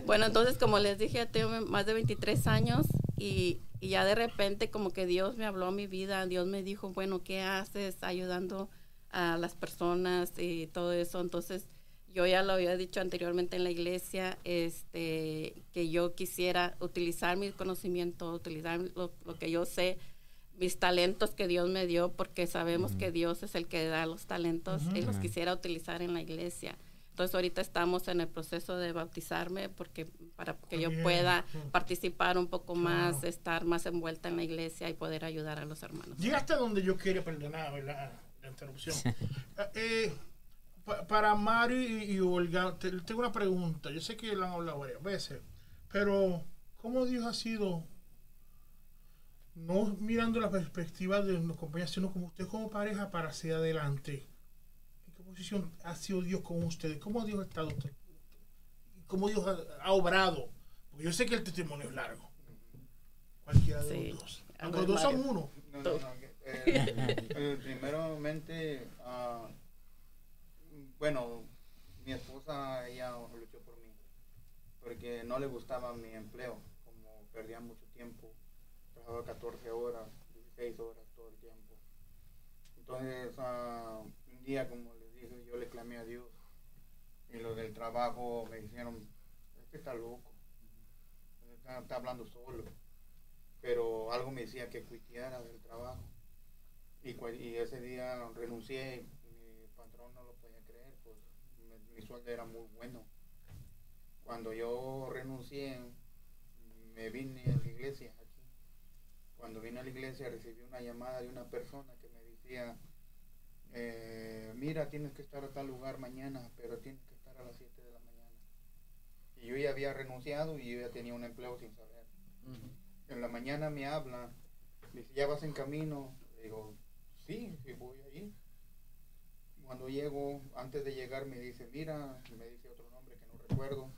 Bueno entonces como les dije tengo más de 23 años y, y ya de repente como que Dios me habló a mi vida Dios me dijo bueno qué haces ayudando a las personas y todo eso entonces yo ya lo había dicho anteriormente en la iglesia, este, que yo quisiera utilizar mi conocimiento, utilizar lo, que yo sé, mis talentos que Dios me dio, porque sabemos que Dios es el que da los talentos y los quisiera utilizar en la iglesia. Entonces ahorita estamos en el proceso de bautizarme porque para que yo pueda participar un poco más, estar más envuelta en la iglesia y poder ayudar a los hermanos. Llegaste a donde yo quería, perdonar la, la interrupción. eh, para Mario y, Olga, tengo una pregunta. Yo sé que lo han hablado varias veces, pero ¿cómo Dios ha sido, no mirando la perspectiva de una compañía, sino como usted como pareja para hacia adelante? ¿En qué posición ha sido Dios con ustedes? ¿Cómo Dios ha estado? ¿Cómo Dios ha, obrado? Porque yo sé que el testimonio es largo. Cualquiera de los dos. Los dos son uno. No, no, no. eh, eh, primeramente, ah, bueno, mi esposa, ella luchó por mí, porque no le gustaba mi empleo, como perdía mucho tiempo, trabajaba 14 horas, 16 horas todo el tiempo. Entonces, ah, un día, como les dije, yo le clamé a Dios, y los del trabajo me dijeron, este está loco, está, hablando solo pero algo me decía que cuiteara del trabajo. Y, y ese día renuncié, mi patrón no lo podía sueldo era muy bueno. Cuando yo renuncié, me vine a la iglesia aquí. Cuando vine a la iglesia recibí una llamada de una persona que me decía, eh, mira, tienes que estar a tal lugar mañana, pero tienes que estar a las 7 de la mañana. Y yo ya había renunciado y yo ya tenía un empleo sin saber en la mañana me habla, me dice, ¿ya vas en camino? Le digo, sí, sí voy ahí. Cuando llego, antes de llegar me dice, mira, me dice otro nombre que no recuerdo.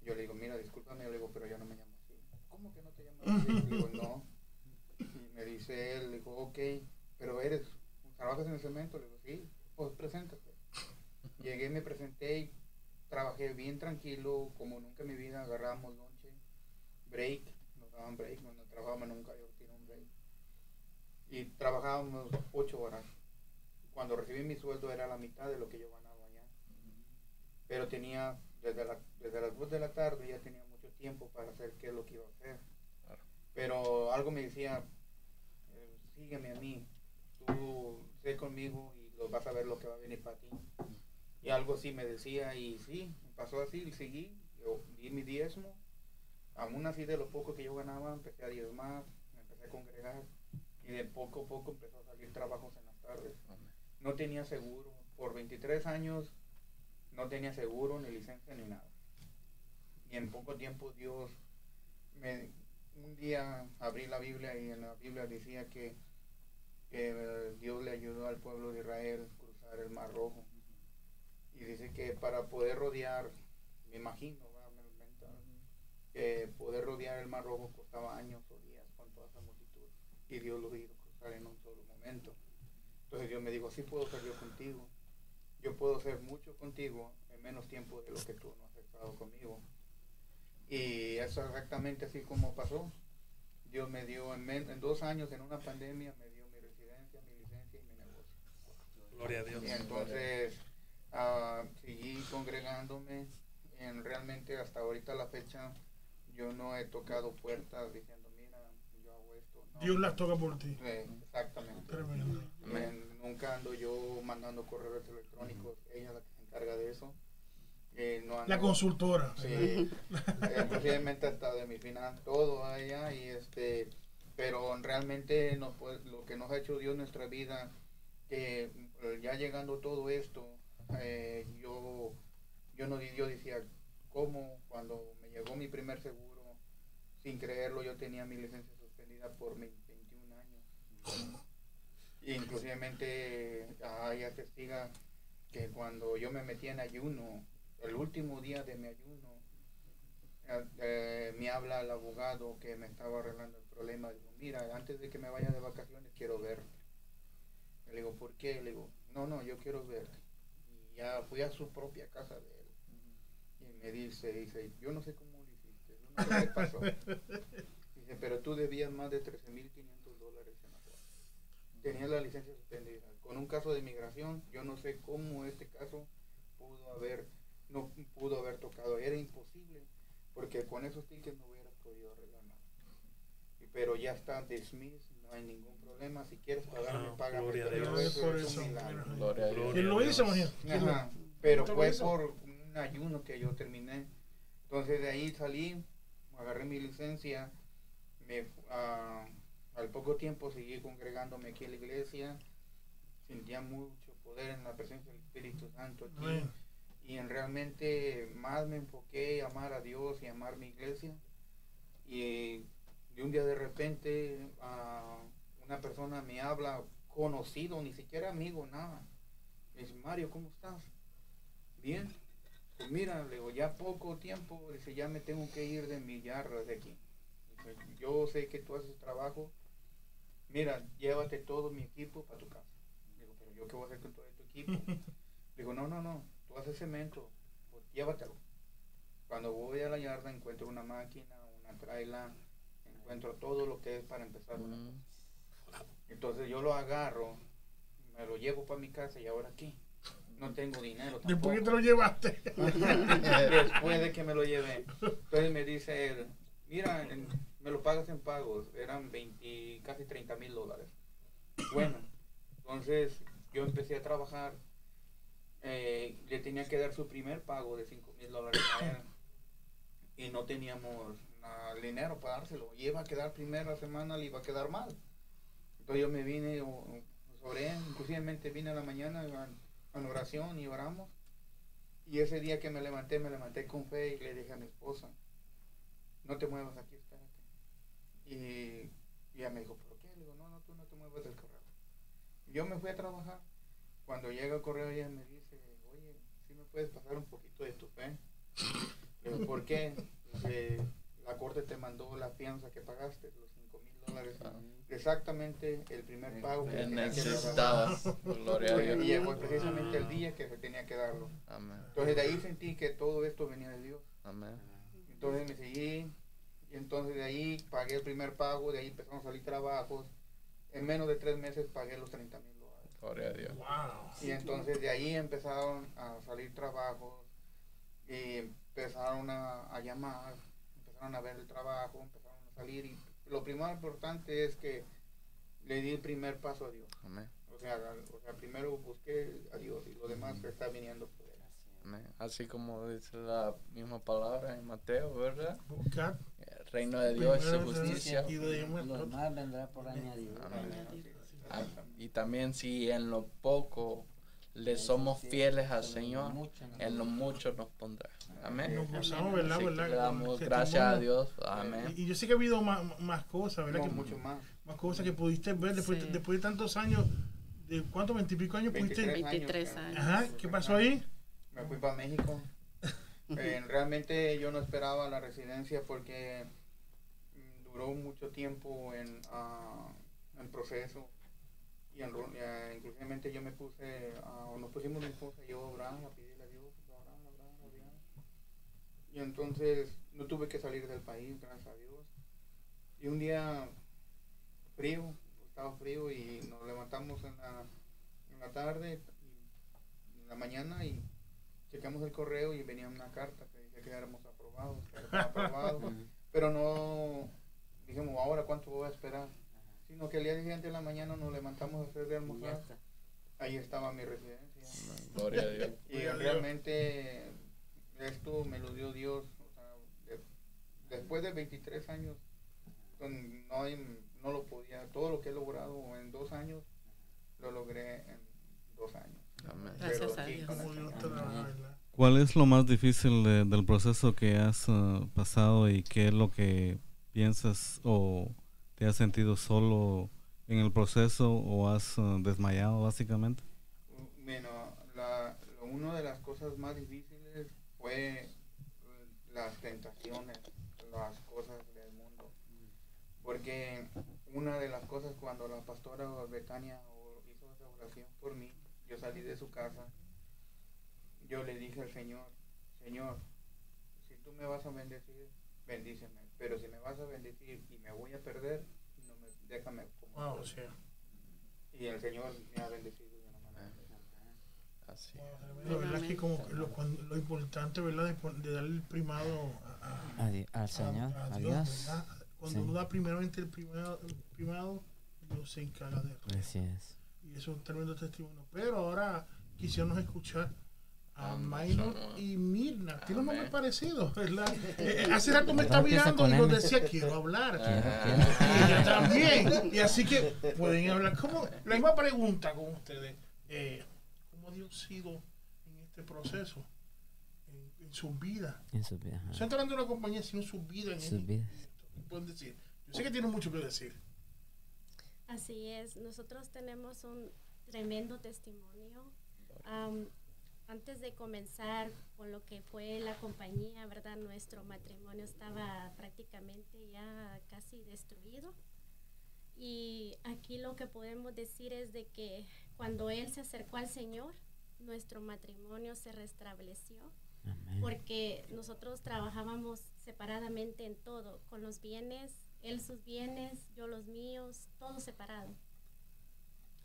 Yo le digo, mira, discúlpame, le digo, pero yo no me llamo así. ¿Cómo que no te llamas así? Le digo, no. Y me dice él, le digo, ok, pero eres, ¿trabajas en el cemento? Le digo, sí, pues preséntate. Llegué, me presenté y trabajé bien tranquilo, como nunca en mi vida agarramos lonche, break, nos daban break, cuando trabajábamos nunca yo tiré un break. Y trabajábamos ocho horas. Cuando recibí mi sueldo era la mitad de lo que yo ganaba allá. Pero tenía, desde, la- desde las 2 de la tarde ya tenía mucho tiempo para hacer qué es lo que iba a hacer. Pero algo me decía, eh, sígueme a mí, tú sé conmigo y lo vas a ver lo que va a venir para ti. Y algo así me decía y sí, pasó así y seguí, yo di mi diezmo, aún así de lo poco que yo ganaba empecé a diezmar, me empecé a congregar y de poco a poco empezó a salir trabajos en las tardes. No tenía seguro, por 23 años no tenía seguro, ni licencia, ni nada. Y en poco tiempo Dios me, un día abrí la Biblia y en la Biblia decía que, que, eh, Dios le ayudó al pueblo de Israel a cruzar el Mar Rojo. Y dice que para poder rodear, me imagino, que poder rodear el Mar Rojo costaba años o días con toda esa multitud. Y Dios lo hizo cruzar en un solo momento. Entonces Dios me dijo, sí puedo ser yo contigo. Yo puedo hacer mucho contigo en menos tiempo de lo que tú no has estado conmigo. Y eso es exactamente así como pasó. Dios me dio en, men- en dos años, en una pandemia, me dio mi residencia, mi licencia y mi negocio. Gloria a Dios. Y entonces ah, seguí congregándome. En, realmente hasta ahorita la fecha yo no he tocado puertas diciendo, mira, yo hago esto. No. Dios las toca por ti. Eh, exactamente. Tremendo. Nunca ando yo mandando correos electrónicos, ella es la que se encarga de eso. Eh, no La consultora. Sí, eh, posiblemente hasta de mi final, todo allá y este, pero realmente nos, pues, lo que nos ha hecho Dios en nuestra vida, que eh, ya llegando todo esto, eh, yo, yo no di- yo decía, ¿cómo cuando me llegó mi primer seguro, sin creerlo, yo tenía mi licencia suspendida por mis 21 años? Inclusivemente ah, ella testiga que cuando yo me metí en ayuno, el último día de mi ayuno, eh, eh, me habla el abogado que me estaba arreglando el problema. Digo, mira, antes de que me vaya de vacaciones quiero verte. Le digo, ¿por qué? Le digo, no, no, yo quiero verte. Y ya fui a su propia casa de él. Y me dice, dice, yo no sé cómo lo hiciste, yo no sé qué pasó. Dice, pero tú debías más de 13.500 dólares en la. Tenías la licencia suspendida. Con un caso de migración, yo no sé cómo este caso pudo haber, no pudo haber tocado. Era imposible, porque con esos tickets no hubiera podido arreglar nada. Pero ya está dismissed, no hay ningún problema. Si quieres pagarme, Ah, págame. gloria a pero Dios. eso Por es eso. ¿Quién lo hizo, María? ¿Quién lo- Ajá, pero ¿Quién lo fue por un ayuno que yo terminé. Entonces de ahí salí, agarré mi licencia, me, ah, al poco tiempo seguí congregándome aquí en la iglesia, sentía mucho poder en la presencia del Espíritu Santo aquí. Y en realmente más me enfoqué a amar a Dios y amar mi iglesia. Y de un día de repente ah, una persona me habla, conocido, ni siquiera amigo, nada. Me dice, Mario, ¿cómo estás? Bien. Pues mira, le digo, ya poco tiempo, dice, ya me tengo que ir de mi yarra de aquí. Dice, yo sé que tú haces trabajo mira, llévate todo mi equipo para tu casa. Digo, pero yo qué voy a hacer con todo tu equipo. Digo, no, no, no, tú haces cemento, pues llévatelo. Cuando voy a la yarda encuentro una máquina, una traila, encuentro todo lo que es para empezar. una Mm. cosa. Entonces yo lo agarro, me lo llevo para mi casa y ahora qué? No tengo dinero. Después que te lo llevaste. Después de que me lo llevé. Entonces me dice él, mira, me lo pagas en pagos. Eran 20, casi 30 mil dólares. Bueno, entonces yo empecé a trabajar. eh, le tenía que dar su primer pago de 5 mil dólares. Y no teníamos nada dinero para dárselo. Y iba a quedar primera semana, le iba a quedar mal. Entonces yo me vine, oré, inclusivemente vine a la mañana la oración y oramos. Y ese día que me levanté, me levanté con fe y le dije a mi esposa, no te muevas aquí. Y, y ella me dijo, ¿por qué? Le digo, no, no, tú no te muevas del correo. Yo me fui a trabajar. Cuando llega el correo, ella me dice, oye, ¿sí me puedes pasar un poquito de tu fe? Le digo, ¿por qué? Dice, la corte te mandó la fianza que pagaste, los 5 mil dólares. Exactamente el primer pago que Que tenía que necesitaba. dar. Gloria a Y Dios. llegó precisamente el día que se tenía que darlo. Amén. Entonces de ahí sentí que todo esto venía de Dios. Amén. Entonces me seguí y entonces de ahí pagué el primer pago, de ahí empezaron a salir trabajos. En menos de tres meses pagué los 30 mil dólares. Gloria a Dios. Wow. Y entonces de ahí empezaron a salir trabajos y empezaron a, a llamar, empezaron a ver el trabajo, empezaron a salir. Y lo primero importante es que le di el primer paso a Dios. Amén. O sea, o sea primero busqué a Dios y lo demás está viniendo por él. Amén. Así como dice la misma palabra en Mateo, ¿verdad? Buscar. Reino de Dios y su justicia. vendrá por añadidura. Ah, Y también si en lo poco le somos fieles al Señor, en lo mucho nos pondrá. Amén. Nos gozamos, ¿verdad? Así ¿verdad? le damos gracias a. Dios. Amén. Y, y yo sé que ha habido más, más cosas, ¿verdad? No, que, mucho más. Más cosas que pudiste ver después, Sí. después de tantos años. ¿De cuántos? ¿Veintipico años pudiste? 23 23 años. años. Ajá, ¿qué pasó ahí? Me fui para México. Eh, realmente yo no esperaba la residencia porque mucho tiempo en, ah, en proceso. Y en, eh, inclusivemente yo me puse, ah, nos pusimos mi esposa yo a orar, a pedirle a Dios, a orar, a orar, a orar. Y entonces no tuve que salir del país, gracias a Dios. Y un día frío, estaba frío y nos levantamos en la, en la tarde, y en la mañana y checamos el correo y venía una carta que decía que éramos aprobados, que éramos aprobados, pero no dijimos ahora cuánto voy a esperar, sino que el día siguiente en la mañana nos levantamos a hacer de almorzar, ahí estaba mi residencia. Amén. Gloria a Dios. Y realmente esto me lo dio Dios. o sea, de- después de 23 años, no, hay- no lo podía. Todo lo que he logrado en dos años, lo logré en dos años. Amén. Gracias Pero a Dios. ¿Cuál es lo más difícil de- del proceso que has ah, pasado y qué es lo que piensas o te has sentido solo en el proceso o has ah, desmayado básicamente? Bueno, la, una de las cosas más difíciles fue las tentaciones, las cosas del mundo. Porque una de las cosas cuando la pastora Betania hizo esa oración por mí, yo salí de su casa, yo le dije al Señor, Señor, si tú me vas a bendecir, bendíceme. Pero si me vas a bendecir y me voy a perder, no me, déjame como Wow, estoy". sí. Y el Señor me ha bendecido de una manera. Así. La verdad es que como lo, cuando- lo importante, ¿verdad? De, de darle el primado a, a- al Señor, a- a a Dios. Cuando Sí. uno da primeramente el primado, el primado, Dios se encarga de todo. Así es. Y eso es un tremendo testimonio. Pero ahora quisiéramos escuchar a. Maynor y Mirna. Tienen Amén. nombres parecidos, ¿verdad? Eh, eh, hace rato me estaba Empieza mirando y nos decía, quiero hablar. Y ella también. Y así que pueden hablar. ¿Cómo? La misma pregunta con ustedes. Eh, ¿Cómo ha Dios sido en este proceso? En, en sus vidas. En su vida. No estoy hablando de una compañía, sino en sus vidas. en Sus esto. vidas. ¿Qué pueden decir? Yo sé que tienen mucho que decir. Así es, nosotros tenemos un tremendo testimonio. Antes de comenzar con lo que fue la compañía, ¿verdad? Nuestro matrimonio estaba prácticamente ya casi destruido. Y aquí lo que podemos decir es de que cuando él se acercó al Señor, nuestro matrimonio se restableció. Porque nosotros trabajábamos separadamente en todo, con los bienes, él sus bienes, yo los míos, todo separado.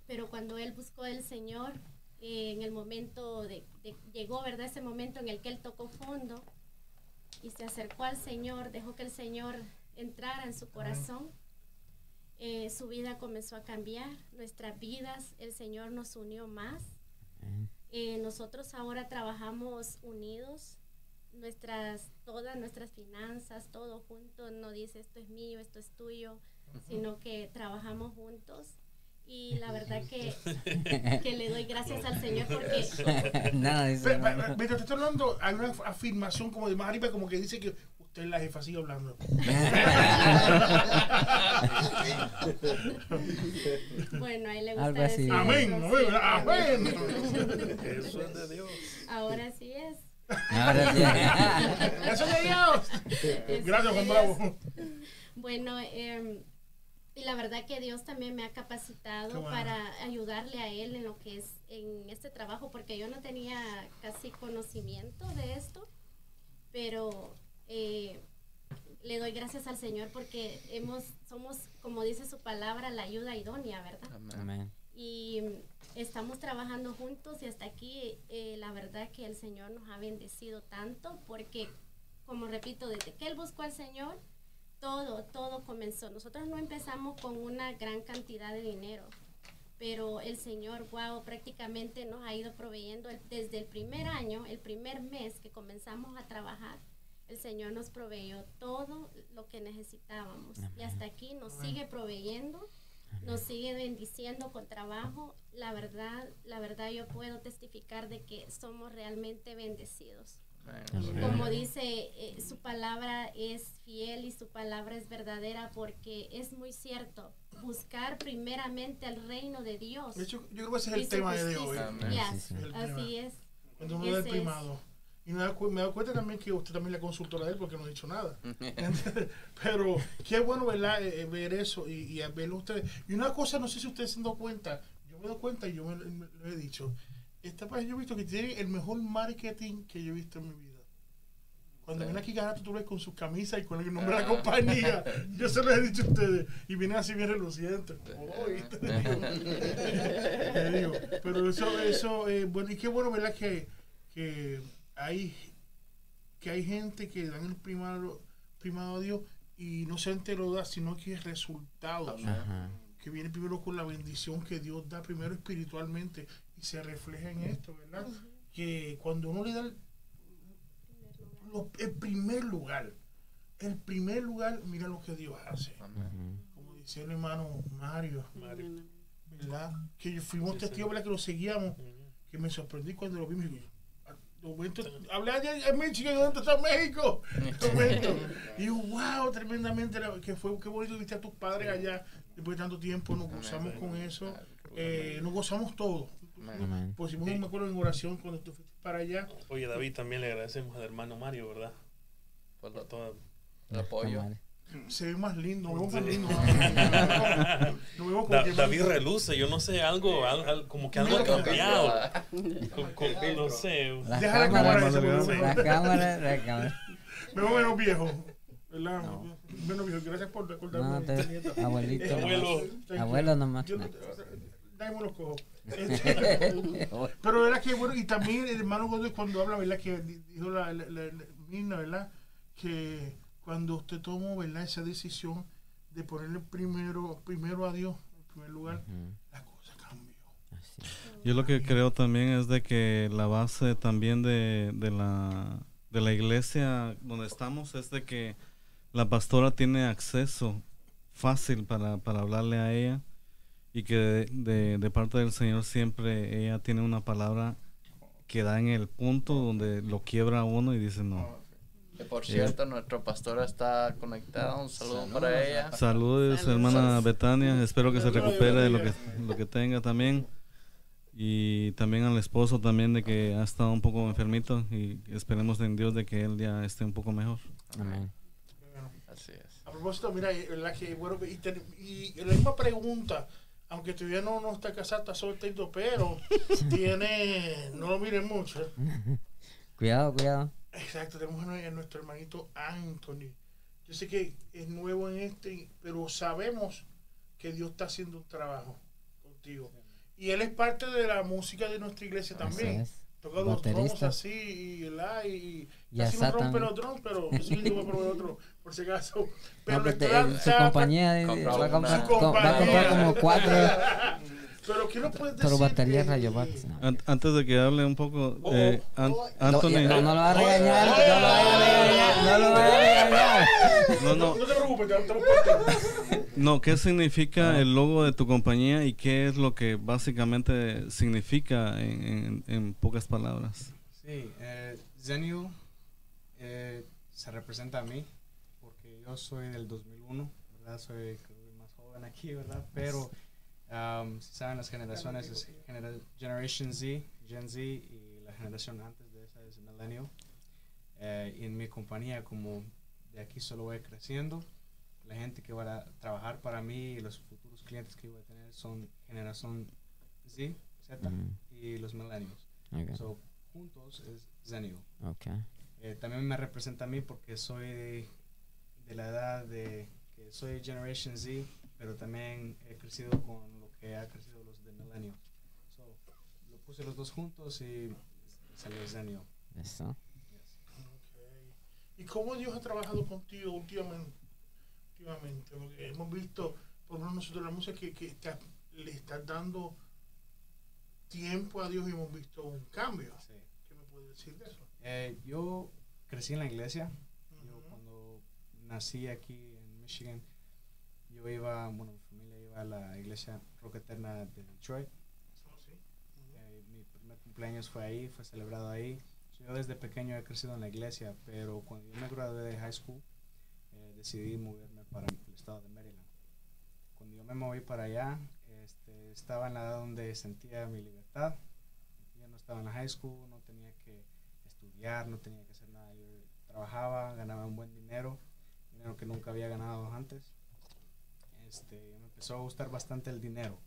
Pero cuando él buscó el Señor, en el momento de, llegó, ¿verdad? Ese momento en el que él tocó fondo y se acercó al Señor, dejó que el Señor entrara en su corazón. Eh, su vida comenzó a cambiar, nuestras vidas, el Señor nos unió más. Eh, nosotros ahora trabajamos unidos, nuestras, todas nuestras finanzas, todo junto, no dice esto es mío, esto es tuyo, sino que trabajamos juntos y la verdad que, que, le doy gracias al Señor porque... Nada, dice. Mientras te estoy hablando, hay una afirmación como de más arriba, como que dice que usted es la jefa, sigue hablando. bueno, a él le gusta decir Amén, amén. Eso es de Dios. Ahora sí es. Ahora sí es. Eso es de Dios. Gracias, Juan Bravo. Bueno, eh, y la verdad que Dios también me ha capacitado para ayudarle a él en lo que es en este trabajo, porque yo no tenía casi conocimiento de esto, pero eh, le doy gracias al Señor porque hemos, somos, como dice su palabra, la ayuda idónea, ¿verdad? Amén. Y estamos trabajando juntos y hasta aquí eh, la verdad que el Señor nos ha bendecido tanto porque, como repito, desde que Él buscó al Señor, todo, todo comenzó. Nosotros no empezamos con una gran cantidad de dinero, pero el Señor, wow, prácticamente nos ha ido proveyendo desde el primer año, el primer mes que comenzamos a trabajar. El Señor nos proveyó todo lo que necesitábamos y hasta aquí nos sigue proveyendo, nos sigue bendiciendo con trabajo. La verdad, la verdad yo puedo testificar de que somos realmente bendecidos. Como dice, eh, su palabra es fiel y su palabra es verdadera porque es muy cierto. Buscar primeramente el reino de Dios. De hecho, yo creo que ese es el tema de hoy. Así es. Cuando uno da el primado. Y me da, me da, cuenta también que usted también la consultora de él porque no ha dicho nada. Pero qué bueno ¿verdad? Eh, eh, ver eso y, y verlo ustedes. Y una cosa, no sé si ustedes se han dado cuenta, yo me doy cuenta y yo me, lo he dicho esta página yo he visto que tiene el mejor marketing que yo he visto en mi vida. Cuando viene aquí Garato, tú ves con sus camisas y con el nombre de la compañía. Yo se lo he dicho a ustedes. Y vienen así bien relucientes. Pero eso, eso eh, bueno, y qué bueno, ¿verdad? Que, que, hay, que hay gente que dan el primado, primado a Dios y no se lo da, sino que es resultados. Que viene primero con la bendición que Dios da primero espiritualmente y se refleja en esto, ¿verdad? Que cuando uno le da el, primer lugar, el primer lugar, mira lo que Dios hace. Como dice el hermano Mario, ¿verdad? Que fuimos testigos, ¿verdad? Que lo seguíamos, que me sorprendí cuando lo vimos. Hablé allá en México, ¿dónde está México? y wow, tremendamente, que fue, qué bonito viste a tus padres allá, después de tanto tiempo, nos gozamos con eso, eh, nos gozamos Pusimos un me acuerdo en oración cuando tú fuiste para allá. Oye, David, también le agradecemos al hermano Mario, ¿verdad? Por todo el apoyo. Se ve más lindo, nos vemos más lindo. David reluce, yo no sé, algo, como que algo ha cambiado. no sé. La Deja la cámara, la cámara, la cámara. Me veo menos viejo. ¿Verdad? No. Menos viejo. Gracias por recordarme. No, te, abuelito. Abuelo. Abuelo nomás. Yo, dame los cojos. Pero era que bueno, y también el hermano Gómez cuando habla, ¿verdad? Que dijo la, la, la, ¿verdad? Que cuando usted tomó, ¿verdad? Esa decisión de ponerle primero, primero a Dios en primer lugar, la cosa cambió. Yo lo que creo también es de que la base también de, de, la, de la iglesia donde estamos es de que la pastora tiene acceso fácil para, para hablarle a ella y que de, de, parte del Señor siempre ella tiene una palabra que da en el punto donde lo quiebra uno y dice no. Por cierto, nuestra pastora está conectada. Un saludo para ella. Saludos, hermana Betania. Espero que se recupere de lo que, lo que tenga también. Y también al esposo también de que ha estado un poco enfermito y esperemos en Dios de que él ya esté un poco mejor. Amén. Así es. A propósito, mira, la que, bueno, y, ten- y la misma pregunta, aunque todavía no, no está casada, está soltero, pero tiene, no lo miren mucho. Cuidado, cuidado. Exacto, tenemos a nue- a nuestro hermanito Anthony. Yo sé que es nuevo en este, pero sabemos que Dios está haciendo un trabajo contigo. Y él es parte de la música de nuestra iglesia Así también. es. Toca los drums así y, ¿verdad? y Y casi a no rompe los drums, pero sí le voy a probar otro, por si acaso. Pero No, pero te- nuestra- en su compañía eh, Compraba va a comprar, Su co- va a comprar compañía. como cuatro, Pero ¿qué nos puedes pero decir baterías de- Rayovax. No. An- antes de que hable un poco, Oh, eh, oh, An- oh. Anthony. No, no lo va a regañar, no lo va a regañar, no lo va a regañar. No, No, no, no te preocupes, te no, ¿qué significa el logo de tu compañía y qué es lo que básicamente significa en, en- en pocas palabras? Sí, eh, Zenio eh, se representa a mí yo soy del 2001, ¿verdad? Soy más joven aquí, ¿verdad? Pero um, si saben las generaciones es genera- Generation Z, Gen Z y la generación antes de esa es Millennial. Eh, y en mi compañía como de aquí solo voy creciendo, la gente que va a trabajar para mí y los futuros clientes que voy a tener son generación Z, Z Mm, y los millennials. ok, So, juntos es Zenio. ok. Eh, también me representa a mí porque soy de, la edad de que soy Generation Z, pero también he crecido con lo que ha crecido los de Millennial. So, lo puse los dos juntos y salió Zenio. Eso. ¿Y cómo Dios ha trabajado contigo últimamente? últimamente? Porque hemos visto, por lo menos nosotros la música, que, que está- le estás dando tiempo a Dios y hemos visto un cambio. Sí. ¿Qué me puedes decir de eso? Eh, yo crecí en la iglesia. Nací aquí en Michigan, yo iba, bueno, mi familia iba a la iglesia Roca Eterna de Detroit. Oh, sí. Eh, mi primer cumpleaños fue ahí, fue celebrado ahí. Yo desde pequeño he crecido en la iglesia, pero cuando yo me gradué de high school, eh, decidí moverme para el estado de Maryland. Cuando yo me moví para allá, este, estaba en la edad donde sentía mi libertad. Ya no estaba en la high school, no tenía que estudiar, no tenía que hacer nada. Yo trabajaba, ganaba un buen dinero que nunca había ganado antes. Este, me empezó a gustar bastante el dinero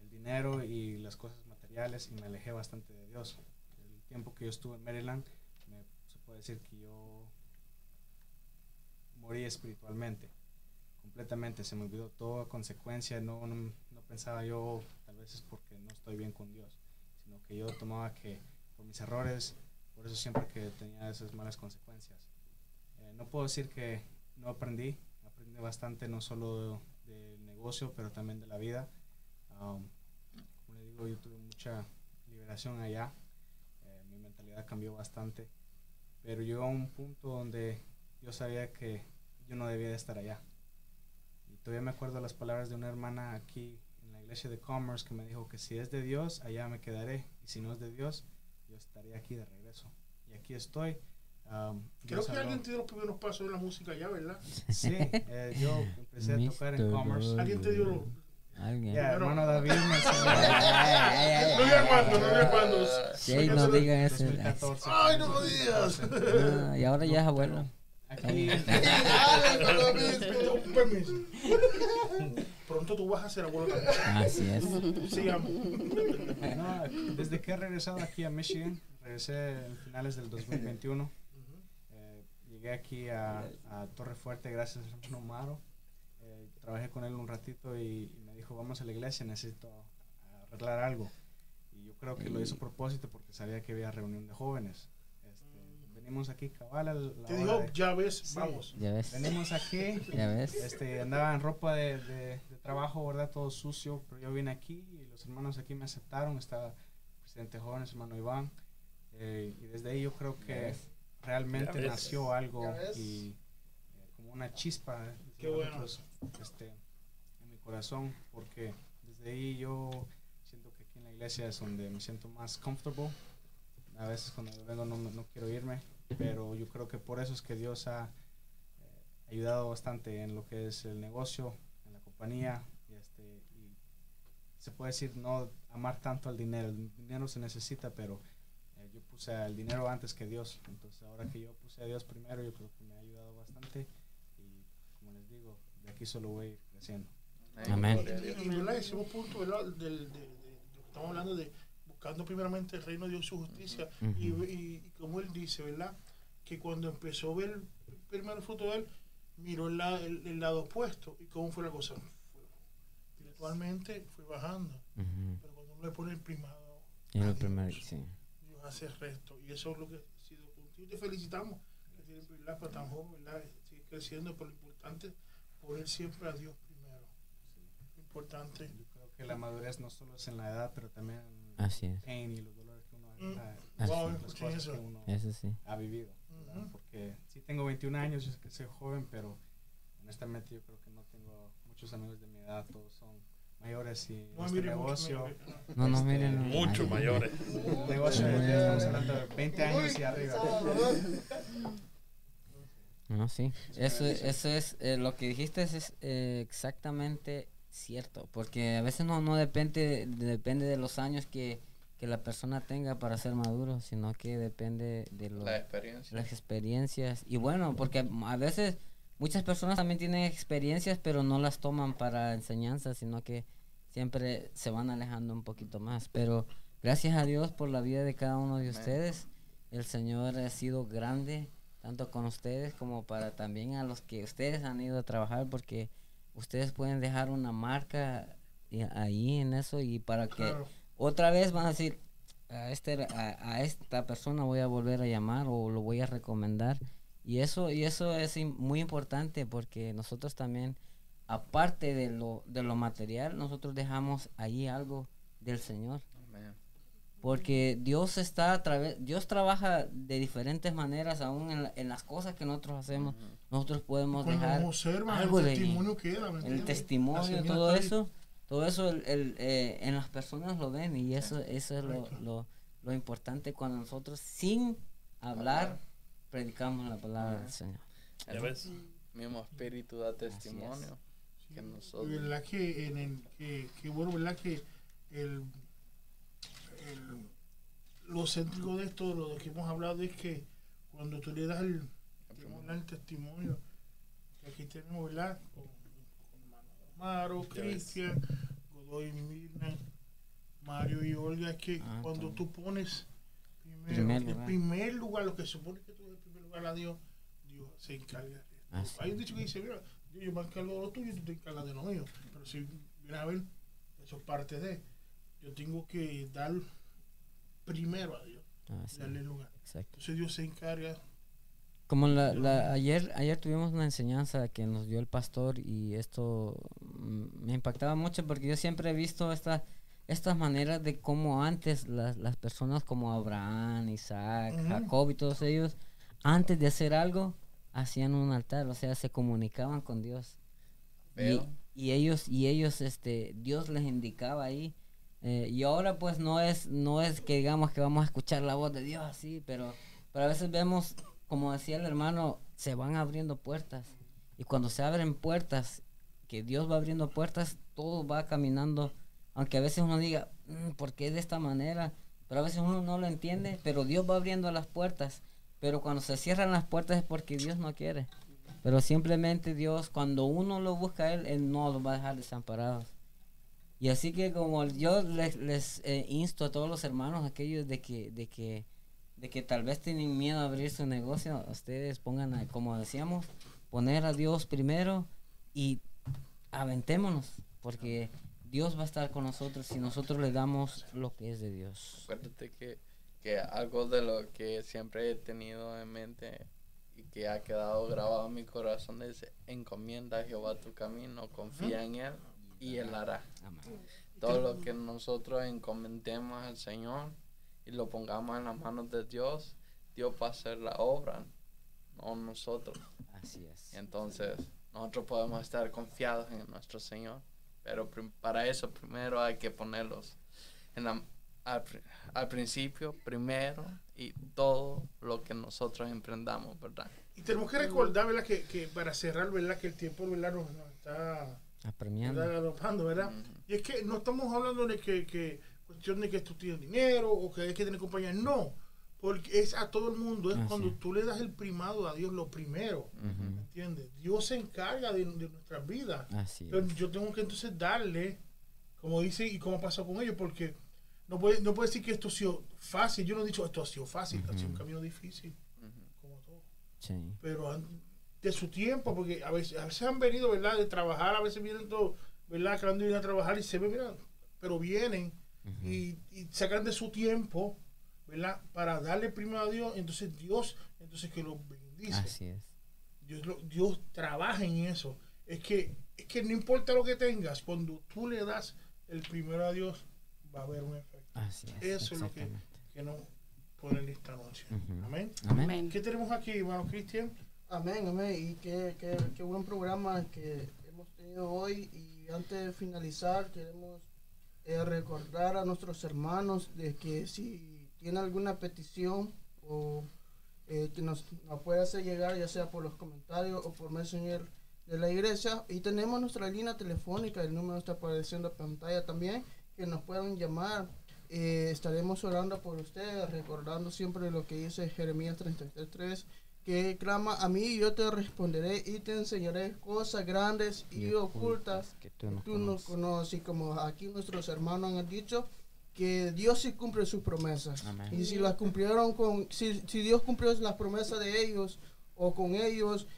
el dinero y las cosas materiales y me alejé bastante de Dios. El tiempo que yo estuve en Maryland, me, se puede decir que yo morí espiritualmente, completamente, se me olvidó toda consecuencia, no, no, no pensaba yo, tal vez es porque no estoy bien con Dios, sino que yo tomaba que por mis errores, por eso siempre que tenía esas malas consecuencias. Eh, no puedo decir que no aprendí, aprendí bastante no solo del negocio, pero también de la vida. Um, como le digo, yo tuve mucha liberación allá. Eh, mi mentalidad cambió bastante. Pero llegó a un punto donde yo sabía que yo no debía de estar allá. Y todavía me acuerdo las palabras de una hermana aquí en la iglesia de Commerce que me dijo que si es de Dios, allá me quedaré. Y si no es de Dios, yo estaré aquí de regreso. Y aquí estoy. Um, Creo que alguien te dio los primeros pasos en la música ya, ¿verdad? Sí, eh, yo empecé a tocar en Mr. Commerce. Alguien te dio los... Alguien. Ya, Pero- hermano David me enseñó. No diga cuándo, no diga cuándo. Sí, no digan eso. 2014. Ay, no lo digas. Ah, y ahora ya es abuelo. Aquí, un permiso. Pronto tú vas a ser abuelo también. Así es. Sigamos. no, desde que he regresado aquí a Michigan, regresé en finales del 2021. Llegué aquí a, a Torre Fuerte gracias a hermano Maro. Eh, trabajé con él un ratito y, y me dijo, vamos a la iglesia, necesito arreglar algo. Y yo creo que lo hizo a propósito porque sabía que había reunión de jóvenes. Este, venimos aquí cabal a la Te hora dijo, de- ya ves, Sí. vamos. Ya ves. Venimos aquí, Ya ves. este, andaba en ropa de, de- de trabajo, ¿verdad? Todo sucio, pero yo vine aquí y los hermanos aquí me aceptaron. Estaba el presidente jóvenes, hermano Iván. eh, y desde ahí yo creo que. Realmente nació algo y eh, como una chispa eh, Qué bueno. nosotros, este, en mi corazón, porque desde ahí yo siento que aquí en la iglesia es donde me siento más comfortable. A veces cuando vengo no, no quiero irme, pero yo creo que por eso es que Dios ha eh, ayudado bastante en lo que es el negocio, en la compañía, y, este, y se puede decir no amar tanto al dinero. El dinero se necesita, pero puse el dinero antes que Dios. Entonces ahora que yo puse a Dios primero, yo creo que me ha ayudado bastante y como les digo, de aquí solo voy a ir creciendo. Amén. Y, y, ¿verdad? Ese es un punto, ¿verdad? Del, de, lo que estamos hablando de buscando primeramente el reino de Dios y su justicia. y, Ujú. y- y como él dice, ¿verdad? Que cuando empezó a ver el primer fruto de él, miró el, la- el- el lado opuesto. ¿Y cómo fue la cosa? Fue- fue bajando. Ujú. Pero cuando uno le pone el primado, Y a el primer, sí. Hace el resto. Y eso es lo que ha sido contigo. Te felicitamos que tienes ¿verdad? para tan joven, ¿verdad? Sigue creciendo, pero lo importante es poner siempre a Dios primero. Lo importante. Yo creo que la madurez no solo es en la edad, pero también en Así es. el pain y los dolores que uno Mm. ha, Así Wow, las cosas eso. que uno Eso sí. ha vivido. ¿verdad? Ujú. Porque sí tengo 21 años, yo sé que soy joven, pero honestamente yo creo que no tengo muchos amigos de mi edad, todos son mayores y No este mucho, negocio. No, no, Este, miren. no. Mucho Ay, mayores. negocio estamos hablando de 20 años y arriba. No, sí. Eso, eso es, eh, lo que dijiste es eh, exactamente cierto, porque a veces no, no depende, depende de los años que, que la persona tenga para ser maduro, sino que depende de lo- La experiencia. las experiencias. Y bueno, porque a veces muchas personas también tienen experiencias, pero no las toman para enseñanza, sino que siempre se van alejando un poquito más. Pero gracias a Dios por la vida de cada uno de ustedes. El Señor ha sido grande, tanto con ustedes como para también a los que ustedes han ido a trabajar, porque ustedes pueden dejar una marca ahí en eso y para que Claro. otra vez van a decir a este a, a esta persona voy a volver a llamar o lo voy a recomendar y eso y eso es muy importante porque nosotros también aparte de lo de lo material nosotros dejamos ahí algo del Señor. Porque Dios está a través Dios trabaja de diferentes maneras aún en, la- en las cosas que nosotros hacemos. Nosotros podemos dejar nos observan, algo el de testimonio queda, ¿me el testimonio todo eso todo eso el, el, eh, en las personas lo ven y eso eso es lo, lo, lo importante cuando nosotros sin hablar predicamos la palabra del Señor Ya ves. Mismo espíritu da testimonio. Que Y nosotros. verdad que en el que, que bueno verdad que el, el- lo céntrico de esto lo de que hemos hablado es que cuando tú le das el, el testimonio que aquí tenemos verdad con, con hermano Amaro, Ya ves. Cristian Godoy Mirna Mario y Olga es que Ah, cuando también. tú pones primero, Primer en primer lugar lo que se supone que tú en primer lugar a Dios Dios se encarga. Así hay un dicho que dice mira yo, me encargo de lo tuyo y tú te encargas de lo mío. Pero si viene a ver, eso es parte de. Yo tengo que dar primero a Dios, Así, darle lugar. exacto Entonces Dios se encarga. como la, la- ayer ayer tuvimos una enseñanza que nos dio el pastor y esto mm, me impactaba mucho porque yo siempre he visto esta estas maneras de cómo antes las, las personas como Abraham, Isaac, Ujú. Jacob y todos ellos antes de hacer algo hacían un altar, o sea, se comunicaban con Dios. Y, ellos y ellos este Dios les indicaba ahí eh, y ahora pues no es no es que digamos que vamos a escuchar la voz de Dios así pero pero a veces vemos como decía el hermano se van abriendo puertas y cuando se abren puertas que Dios va abriendo puertas todo va caminando aunque a veces uno diga "Mm, ¿por qué de esta manera? pero a veces uno no lo entiende pero Dios va abriendo las puertas pero cuando se cierran las puertas es porque Dios no quiere pero simplemente Dios, cuando uno lo busca a Él, Él no los va a dejar desamparados. Y así que como yo les, eh, insto a todos los hermanos, aquellos de que, de que, de que tal vez tienen miedo a abrir su negocio, ustedes pongan, a- como decíamos, poner a Dios primero y aventémonos, porque Dios va a estar con nosotros si nosotros le damos lo que es de Dios. Acuérdate que, que algo de lo que siempre he tenido en mente y que ha quedado grabado en mi corazón es encomienda a Jehová tu camino, confía en Él y Él hará. Amén. Todo lo que nosotros encomendemos al Señor y lo pongamos en las manos de Dios, Dios va a hacer la obra, no nosotros. Así es. Entonces, nosotros podemos estar confiados en nuestro Señor, pero para eso primero hay que ponerlos en la- al, al principio, primero, y todo lo que nosotros emprendamos, ¿verdad? Y tenemos que recordar, ¿verdad? Que, que para cerrar, ¿verdad? Que el tiempo, ¿verdad? Nos, nos está Apremiando. ¿verdad? galopando, ¿verdad? Y es que no estamos hablando de que, que cuestión de que tú tienes dinero o que hay que tener compañía. No. Porque es a todo el mundo, es Así cuando tú le das el primado a Dios lo primero. Ujú. ¿Entiendes? Dios se encarga de, de nuestras vidas. Así Pero es. yo tengo que entonces darle, como dice y como pasó con ellos, porque no puede, no puede decir que esto ha sido fácil. Yo no he dicho esto ha sido fácil, ha sido un camino difícil, como todo. Sí. Pero han- de su tiempo, porque a veces, a veces han venido, ¿verdad? De trabajar, a veces vienen todos, ¿verdad? Que han de ir a trabajar y se ven, mira, pero vienen y, y sacan de su tiempo, ¿verdad? Para darle primero a Dios, entonces Dios, entonces que los bendice. Así es. Dios, lo- Dios trabaja en eso. Es que, es que no importa lo que tengas, cuando tú le das el primero a Dios, va a haber un efecto. Así es. Eso es lo que, que nos ponen esta noche. Ujú. Amén. Amén. Amén. ¿Qué tenemos aquí, hermano Cristian? Amén, amén. Y qué, qué, qué buen programa que hemos tenido hoy. Y antes de finalizar, queremos eh, recordar a nuestros hermanos de que si tienen alguna petición o eh, que nos, nos puede hacer llegar, ya sea por los comentarios o por Messenger de la iglesia. Y tenemos nuestra línea telefónica, el número está apareciendo en pantalla también, que nos puedan llamar. Eh, estaremos orando por ustedes, recordando siempre lo que dice Jeremías 33.3 que clama a mí y yo te responderé y te enseñaré cosas grandes y, ocultas que tú no tú no conoces. conoces. Y como aquí nuestros hermanos han dicho, que Dios sí cumple sus promesas. Amén. Y si las cumplieron con, si, si Dios cumplió las promesas de ellos o con ellos,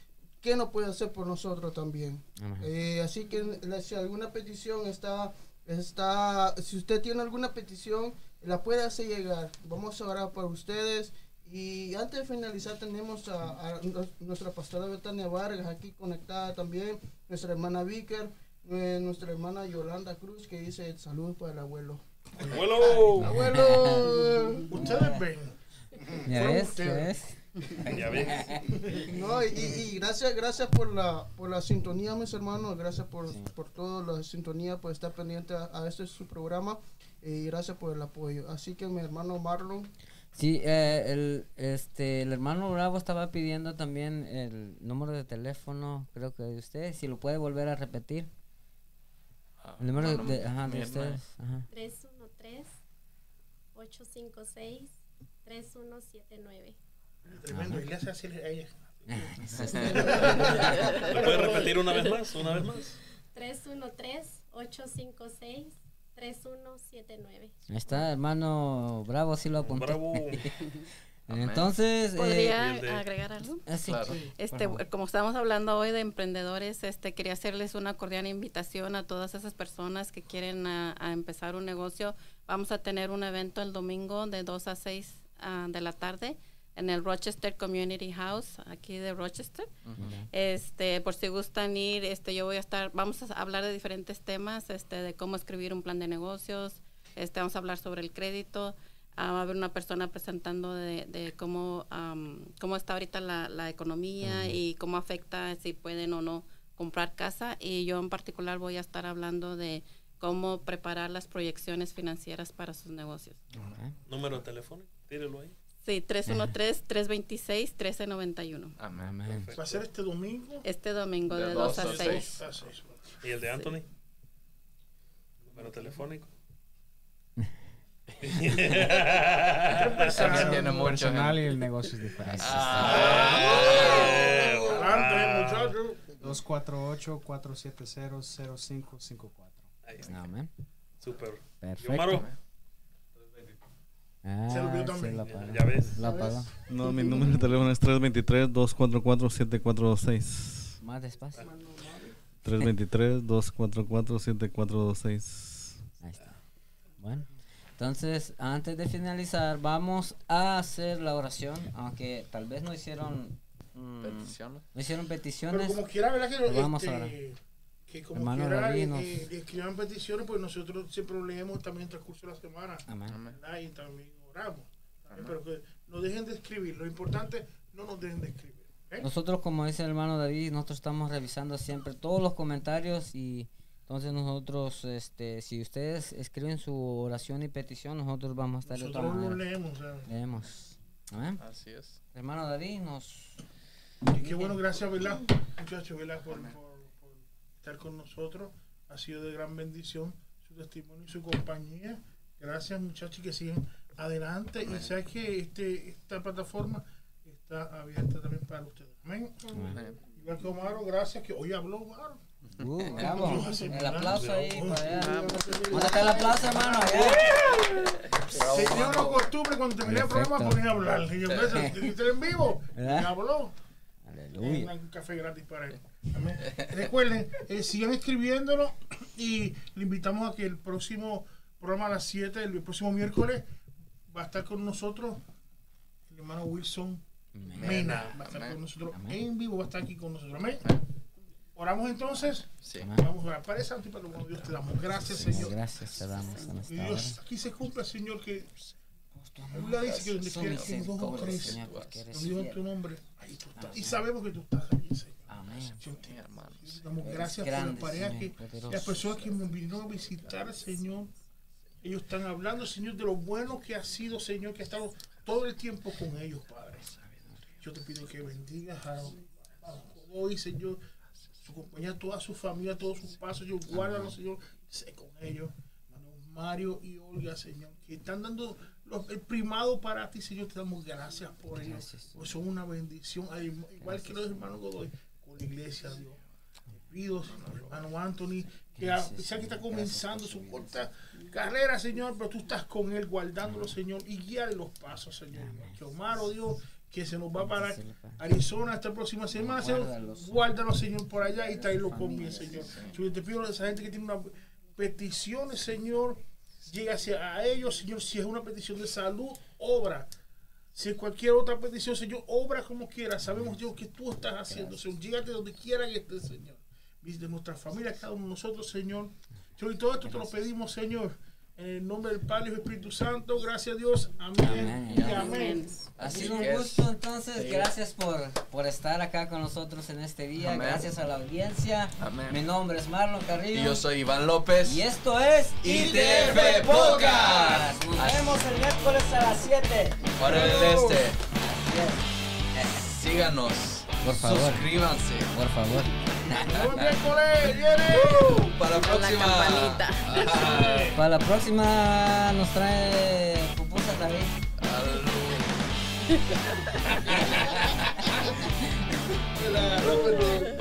¿qué no puede hacer por nosotros también? Eh, así que si alguna petición está, está, si usted tiene alguna petición, la puede hacer llegar. Vamos a orar por ustedes. Y antes de finalizar tenemos a, a nu- nuestra pastora Betania Vargas aquí conectada también, nuestra hermana Vicker, eh, nuestra hermana Yolanda Cruz que dice salud para el abuelo. ¡Abuelo! Abuelo. Ustedes ven. ¿Ya Fueron ves? ¿Ya ustedes. Ya ves. No, y, y gracias, gracias por la, por la sintonía, mis hermanos. Gracias por, Sí. por toda la sintonía, por estar pendiente a, a este su programa. Y gracias por el apoyo. Así que mi hermano Marlon, Sí, eh, el, este, el hermano Bravo estaba pidiendo también el número de teléfono, creo que de ustedes, si lo puede volver a repetir. Ah, El número de, bueno, de- ajá, de ustedes. Ajá. 313-856-3179. Tremendo. Y le hace así a ella. ¿Lo puedes repetir una vez más? ¿Una vez más? 313-856-3179. Ahí está, hermano Bravo, sí lo apunté. Bravo. Entonces, eh, ¿Podría de- agregar algo? ah, sí. Claro. Este, como estamos hablando hoy de emprendedores, este, quería hacerles una cordial invitación a todas esas personas que quieren a, a empezar un negocio. Vamos a tener un evento el domingo de 2 a 6 ah, de la tarde en el Rochester Community House, aquí de Rochester. Este, por si gustan ir, este, yo voy a estar, vamos a hablar de diferentes temas, este, de cómo escribir un plan de negocios, este, vamos a hablar sobre el crédito, ah, va a haber una persona presentando de, de cómo, am, cómo está ahorita la, la economía y cómo afecta si pueden o no comprar casa, y yo en particular voy a estar hablando de cómo preparar las proyecciones financieras para sus negocios. Ok. Número de teléfono, tírelo ahí. Sí, 313-326-1391. Amén. Amén. Va a ser este domingo. Este domingo De de, dos 2 a a 6. seis. Ah, sí, sí. ¿Y el de Anthony? Número telefónico. También tiene mucho. personal y el negocio es diferente. Adelante, muchachos. 248-470-0554. Ahí está. Amén. Súper. Perfecto. Yomaro, Ah, Se lo vio sí, también. ya, ves. Apagó. No, mi número de teléfono es 323-244-7426. Más despacio. 323-244-7426. Ahí está. Bueno, entonces, antes de finalizar, vamos a hacer la oración, aunque tal vez no hicieron mm, Peticiones. no hicieron Pero peticiones. como quiera, ¿verdad? Que, Lo vamos a este, que como Hermano quiera eh, escriban peticiones, pues nosotros siempre lo leemos también en el transcurso de la semana. Amén. Amén. Y también pero que no dejen de escribir. Lo importante, no nos dejen de escribir. ¿eh? Nosotros, como dice el hermano David, nosotros estamos revisando siempre todos los comentarios y entonces nosotros, este, si ustedes escriben su oración y petición, nosotros vamos a estar de otra Nosotros manera. leemos. ¿sabes? Leemos. Amén. Así es. Hermano David, nos Y qué bueno, gracias, ¿verdad? Muchachos, ¿verdad? Por, por- por estar con nosotros. Ha sido de gran bendición su testimonio y su compañía. Gracias, muchachos, y que siguen adelante y sabes que este, esta plataforma está abierta también para ustedes. Amén. Amén. Igual que Omaro, gracias que hoy habló Omaro. Uh, bravo. El aplauso ahí para allá. sí. ¿Dónde está el aplauso, hermano? Allá. Tenía una costumbre cuando terminé el programa ponía a hablar. Y yo, "Mira, ¿tiene que estar en vivo. Y habló. Aleluya. Un café gratis para él. Amén. Recuerden, eh, sigan escribiéndolo y le invitamos a que el próximo programa a las 7, el próximo miércoles, va a estar con nosotros el hermano Wilson Mena. Va a estar Amén. con nosotros en vivo, va a estar aquí con nosotros. Amén. Oramos entonces. Sí. Vamos a orar. Padre Santo y Padre bueno, Dios te damos gracias, Señor. Gracias te damos. Dios, aquí se cumple, Señor, que la dice que donde quiera que dos o tres Señor, reunidos en tu nombre, ahí tú estás. Y sabemos que tú estás aquí, Señor. Amén. Yo te hermanos. damos gracias por las parejas Señor, que las personas que me vinieron a visitar, Señor. Ellos están hablando, Señor, de lo bueno que ha sido, Señor, que ha estado todo el tiempo con ellos, Padre. Yo te pido que bendigas a, a hoy, Señor, su compañía, toda su familia, todos sus pasos, yo guárdalo, Señor, sé con ellos. Mario y Olga, Señor, que están dando los- el primado para ti, Señor, te damos gracias por ellos. Pues son una bendición, al- igual que los hermanos Godoy, con la iglesia, Dios. Te pido, Señor, hermano Anthony, que pesar que está comenzando su corta carrera, Señor, pero tú estás con él, guardándolo, Señor, y guíale los pasos, Señor. Que Omar, oh Dios, que se nos va para. Arizona esta próxima semana, Señor. Guárdalo, Señor, por allá y tráelo con bien, familias, Señor. Yo te pido a esa gente que tiene una peticiones, Señor, llega hacia a ellos, Señor, si es una petición de salud, obra. Si es cualquier otra petición, Señor, obra como quiera. Sabemos, Dios, que tú estás haciendo, Señor. Llégate donde quiera que estés, Señor. Visite nuestra familia, cada uno de nosotros, Señor. Señor, y todo esto te lo pedimos, Señor. En el nombre del Padre y del Espíritu Santo, gracias a Dios. Amén. Amén. Y Amén. amén. Ha Así sido un que es. gusto entonces, Sí. gracias por, por estar acá con nosotros en este día, Amén. gracias a la audiencia. Amén. Mi nombre es Marlon Carrillo. Y yo soy Iván López. Y esto es ITF Podcast. Nos Así- vemos el miércoles a las 7. Para el este. Síganos. Por favor. Suscríbanse. Por favor miércoles viene. Uh, para la próxima. La Para la próxima nos trae pupusa también. Hello,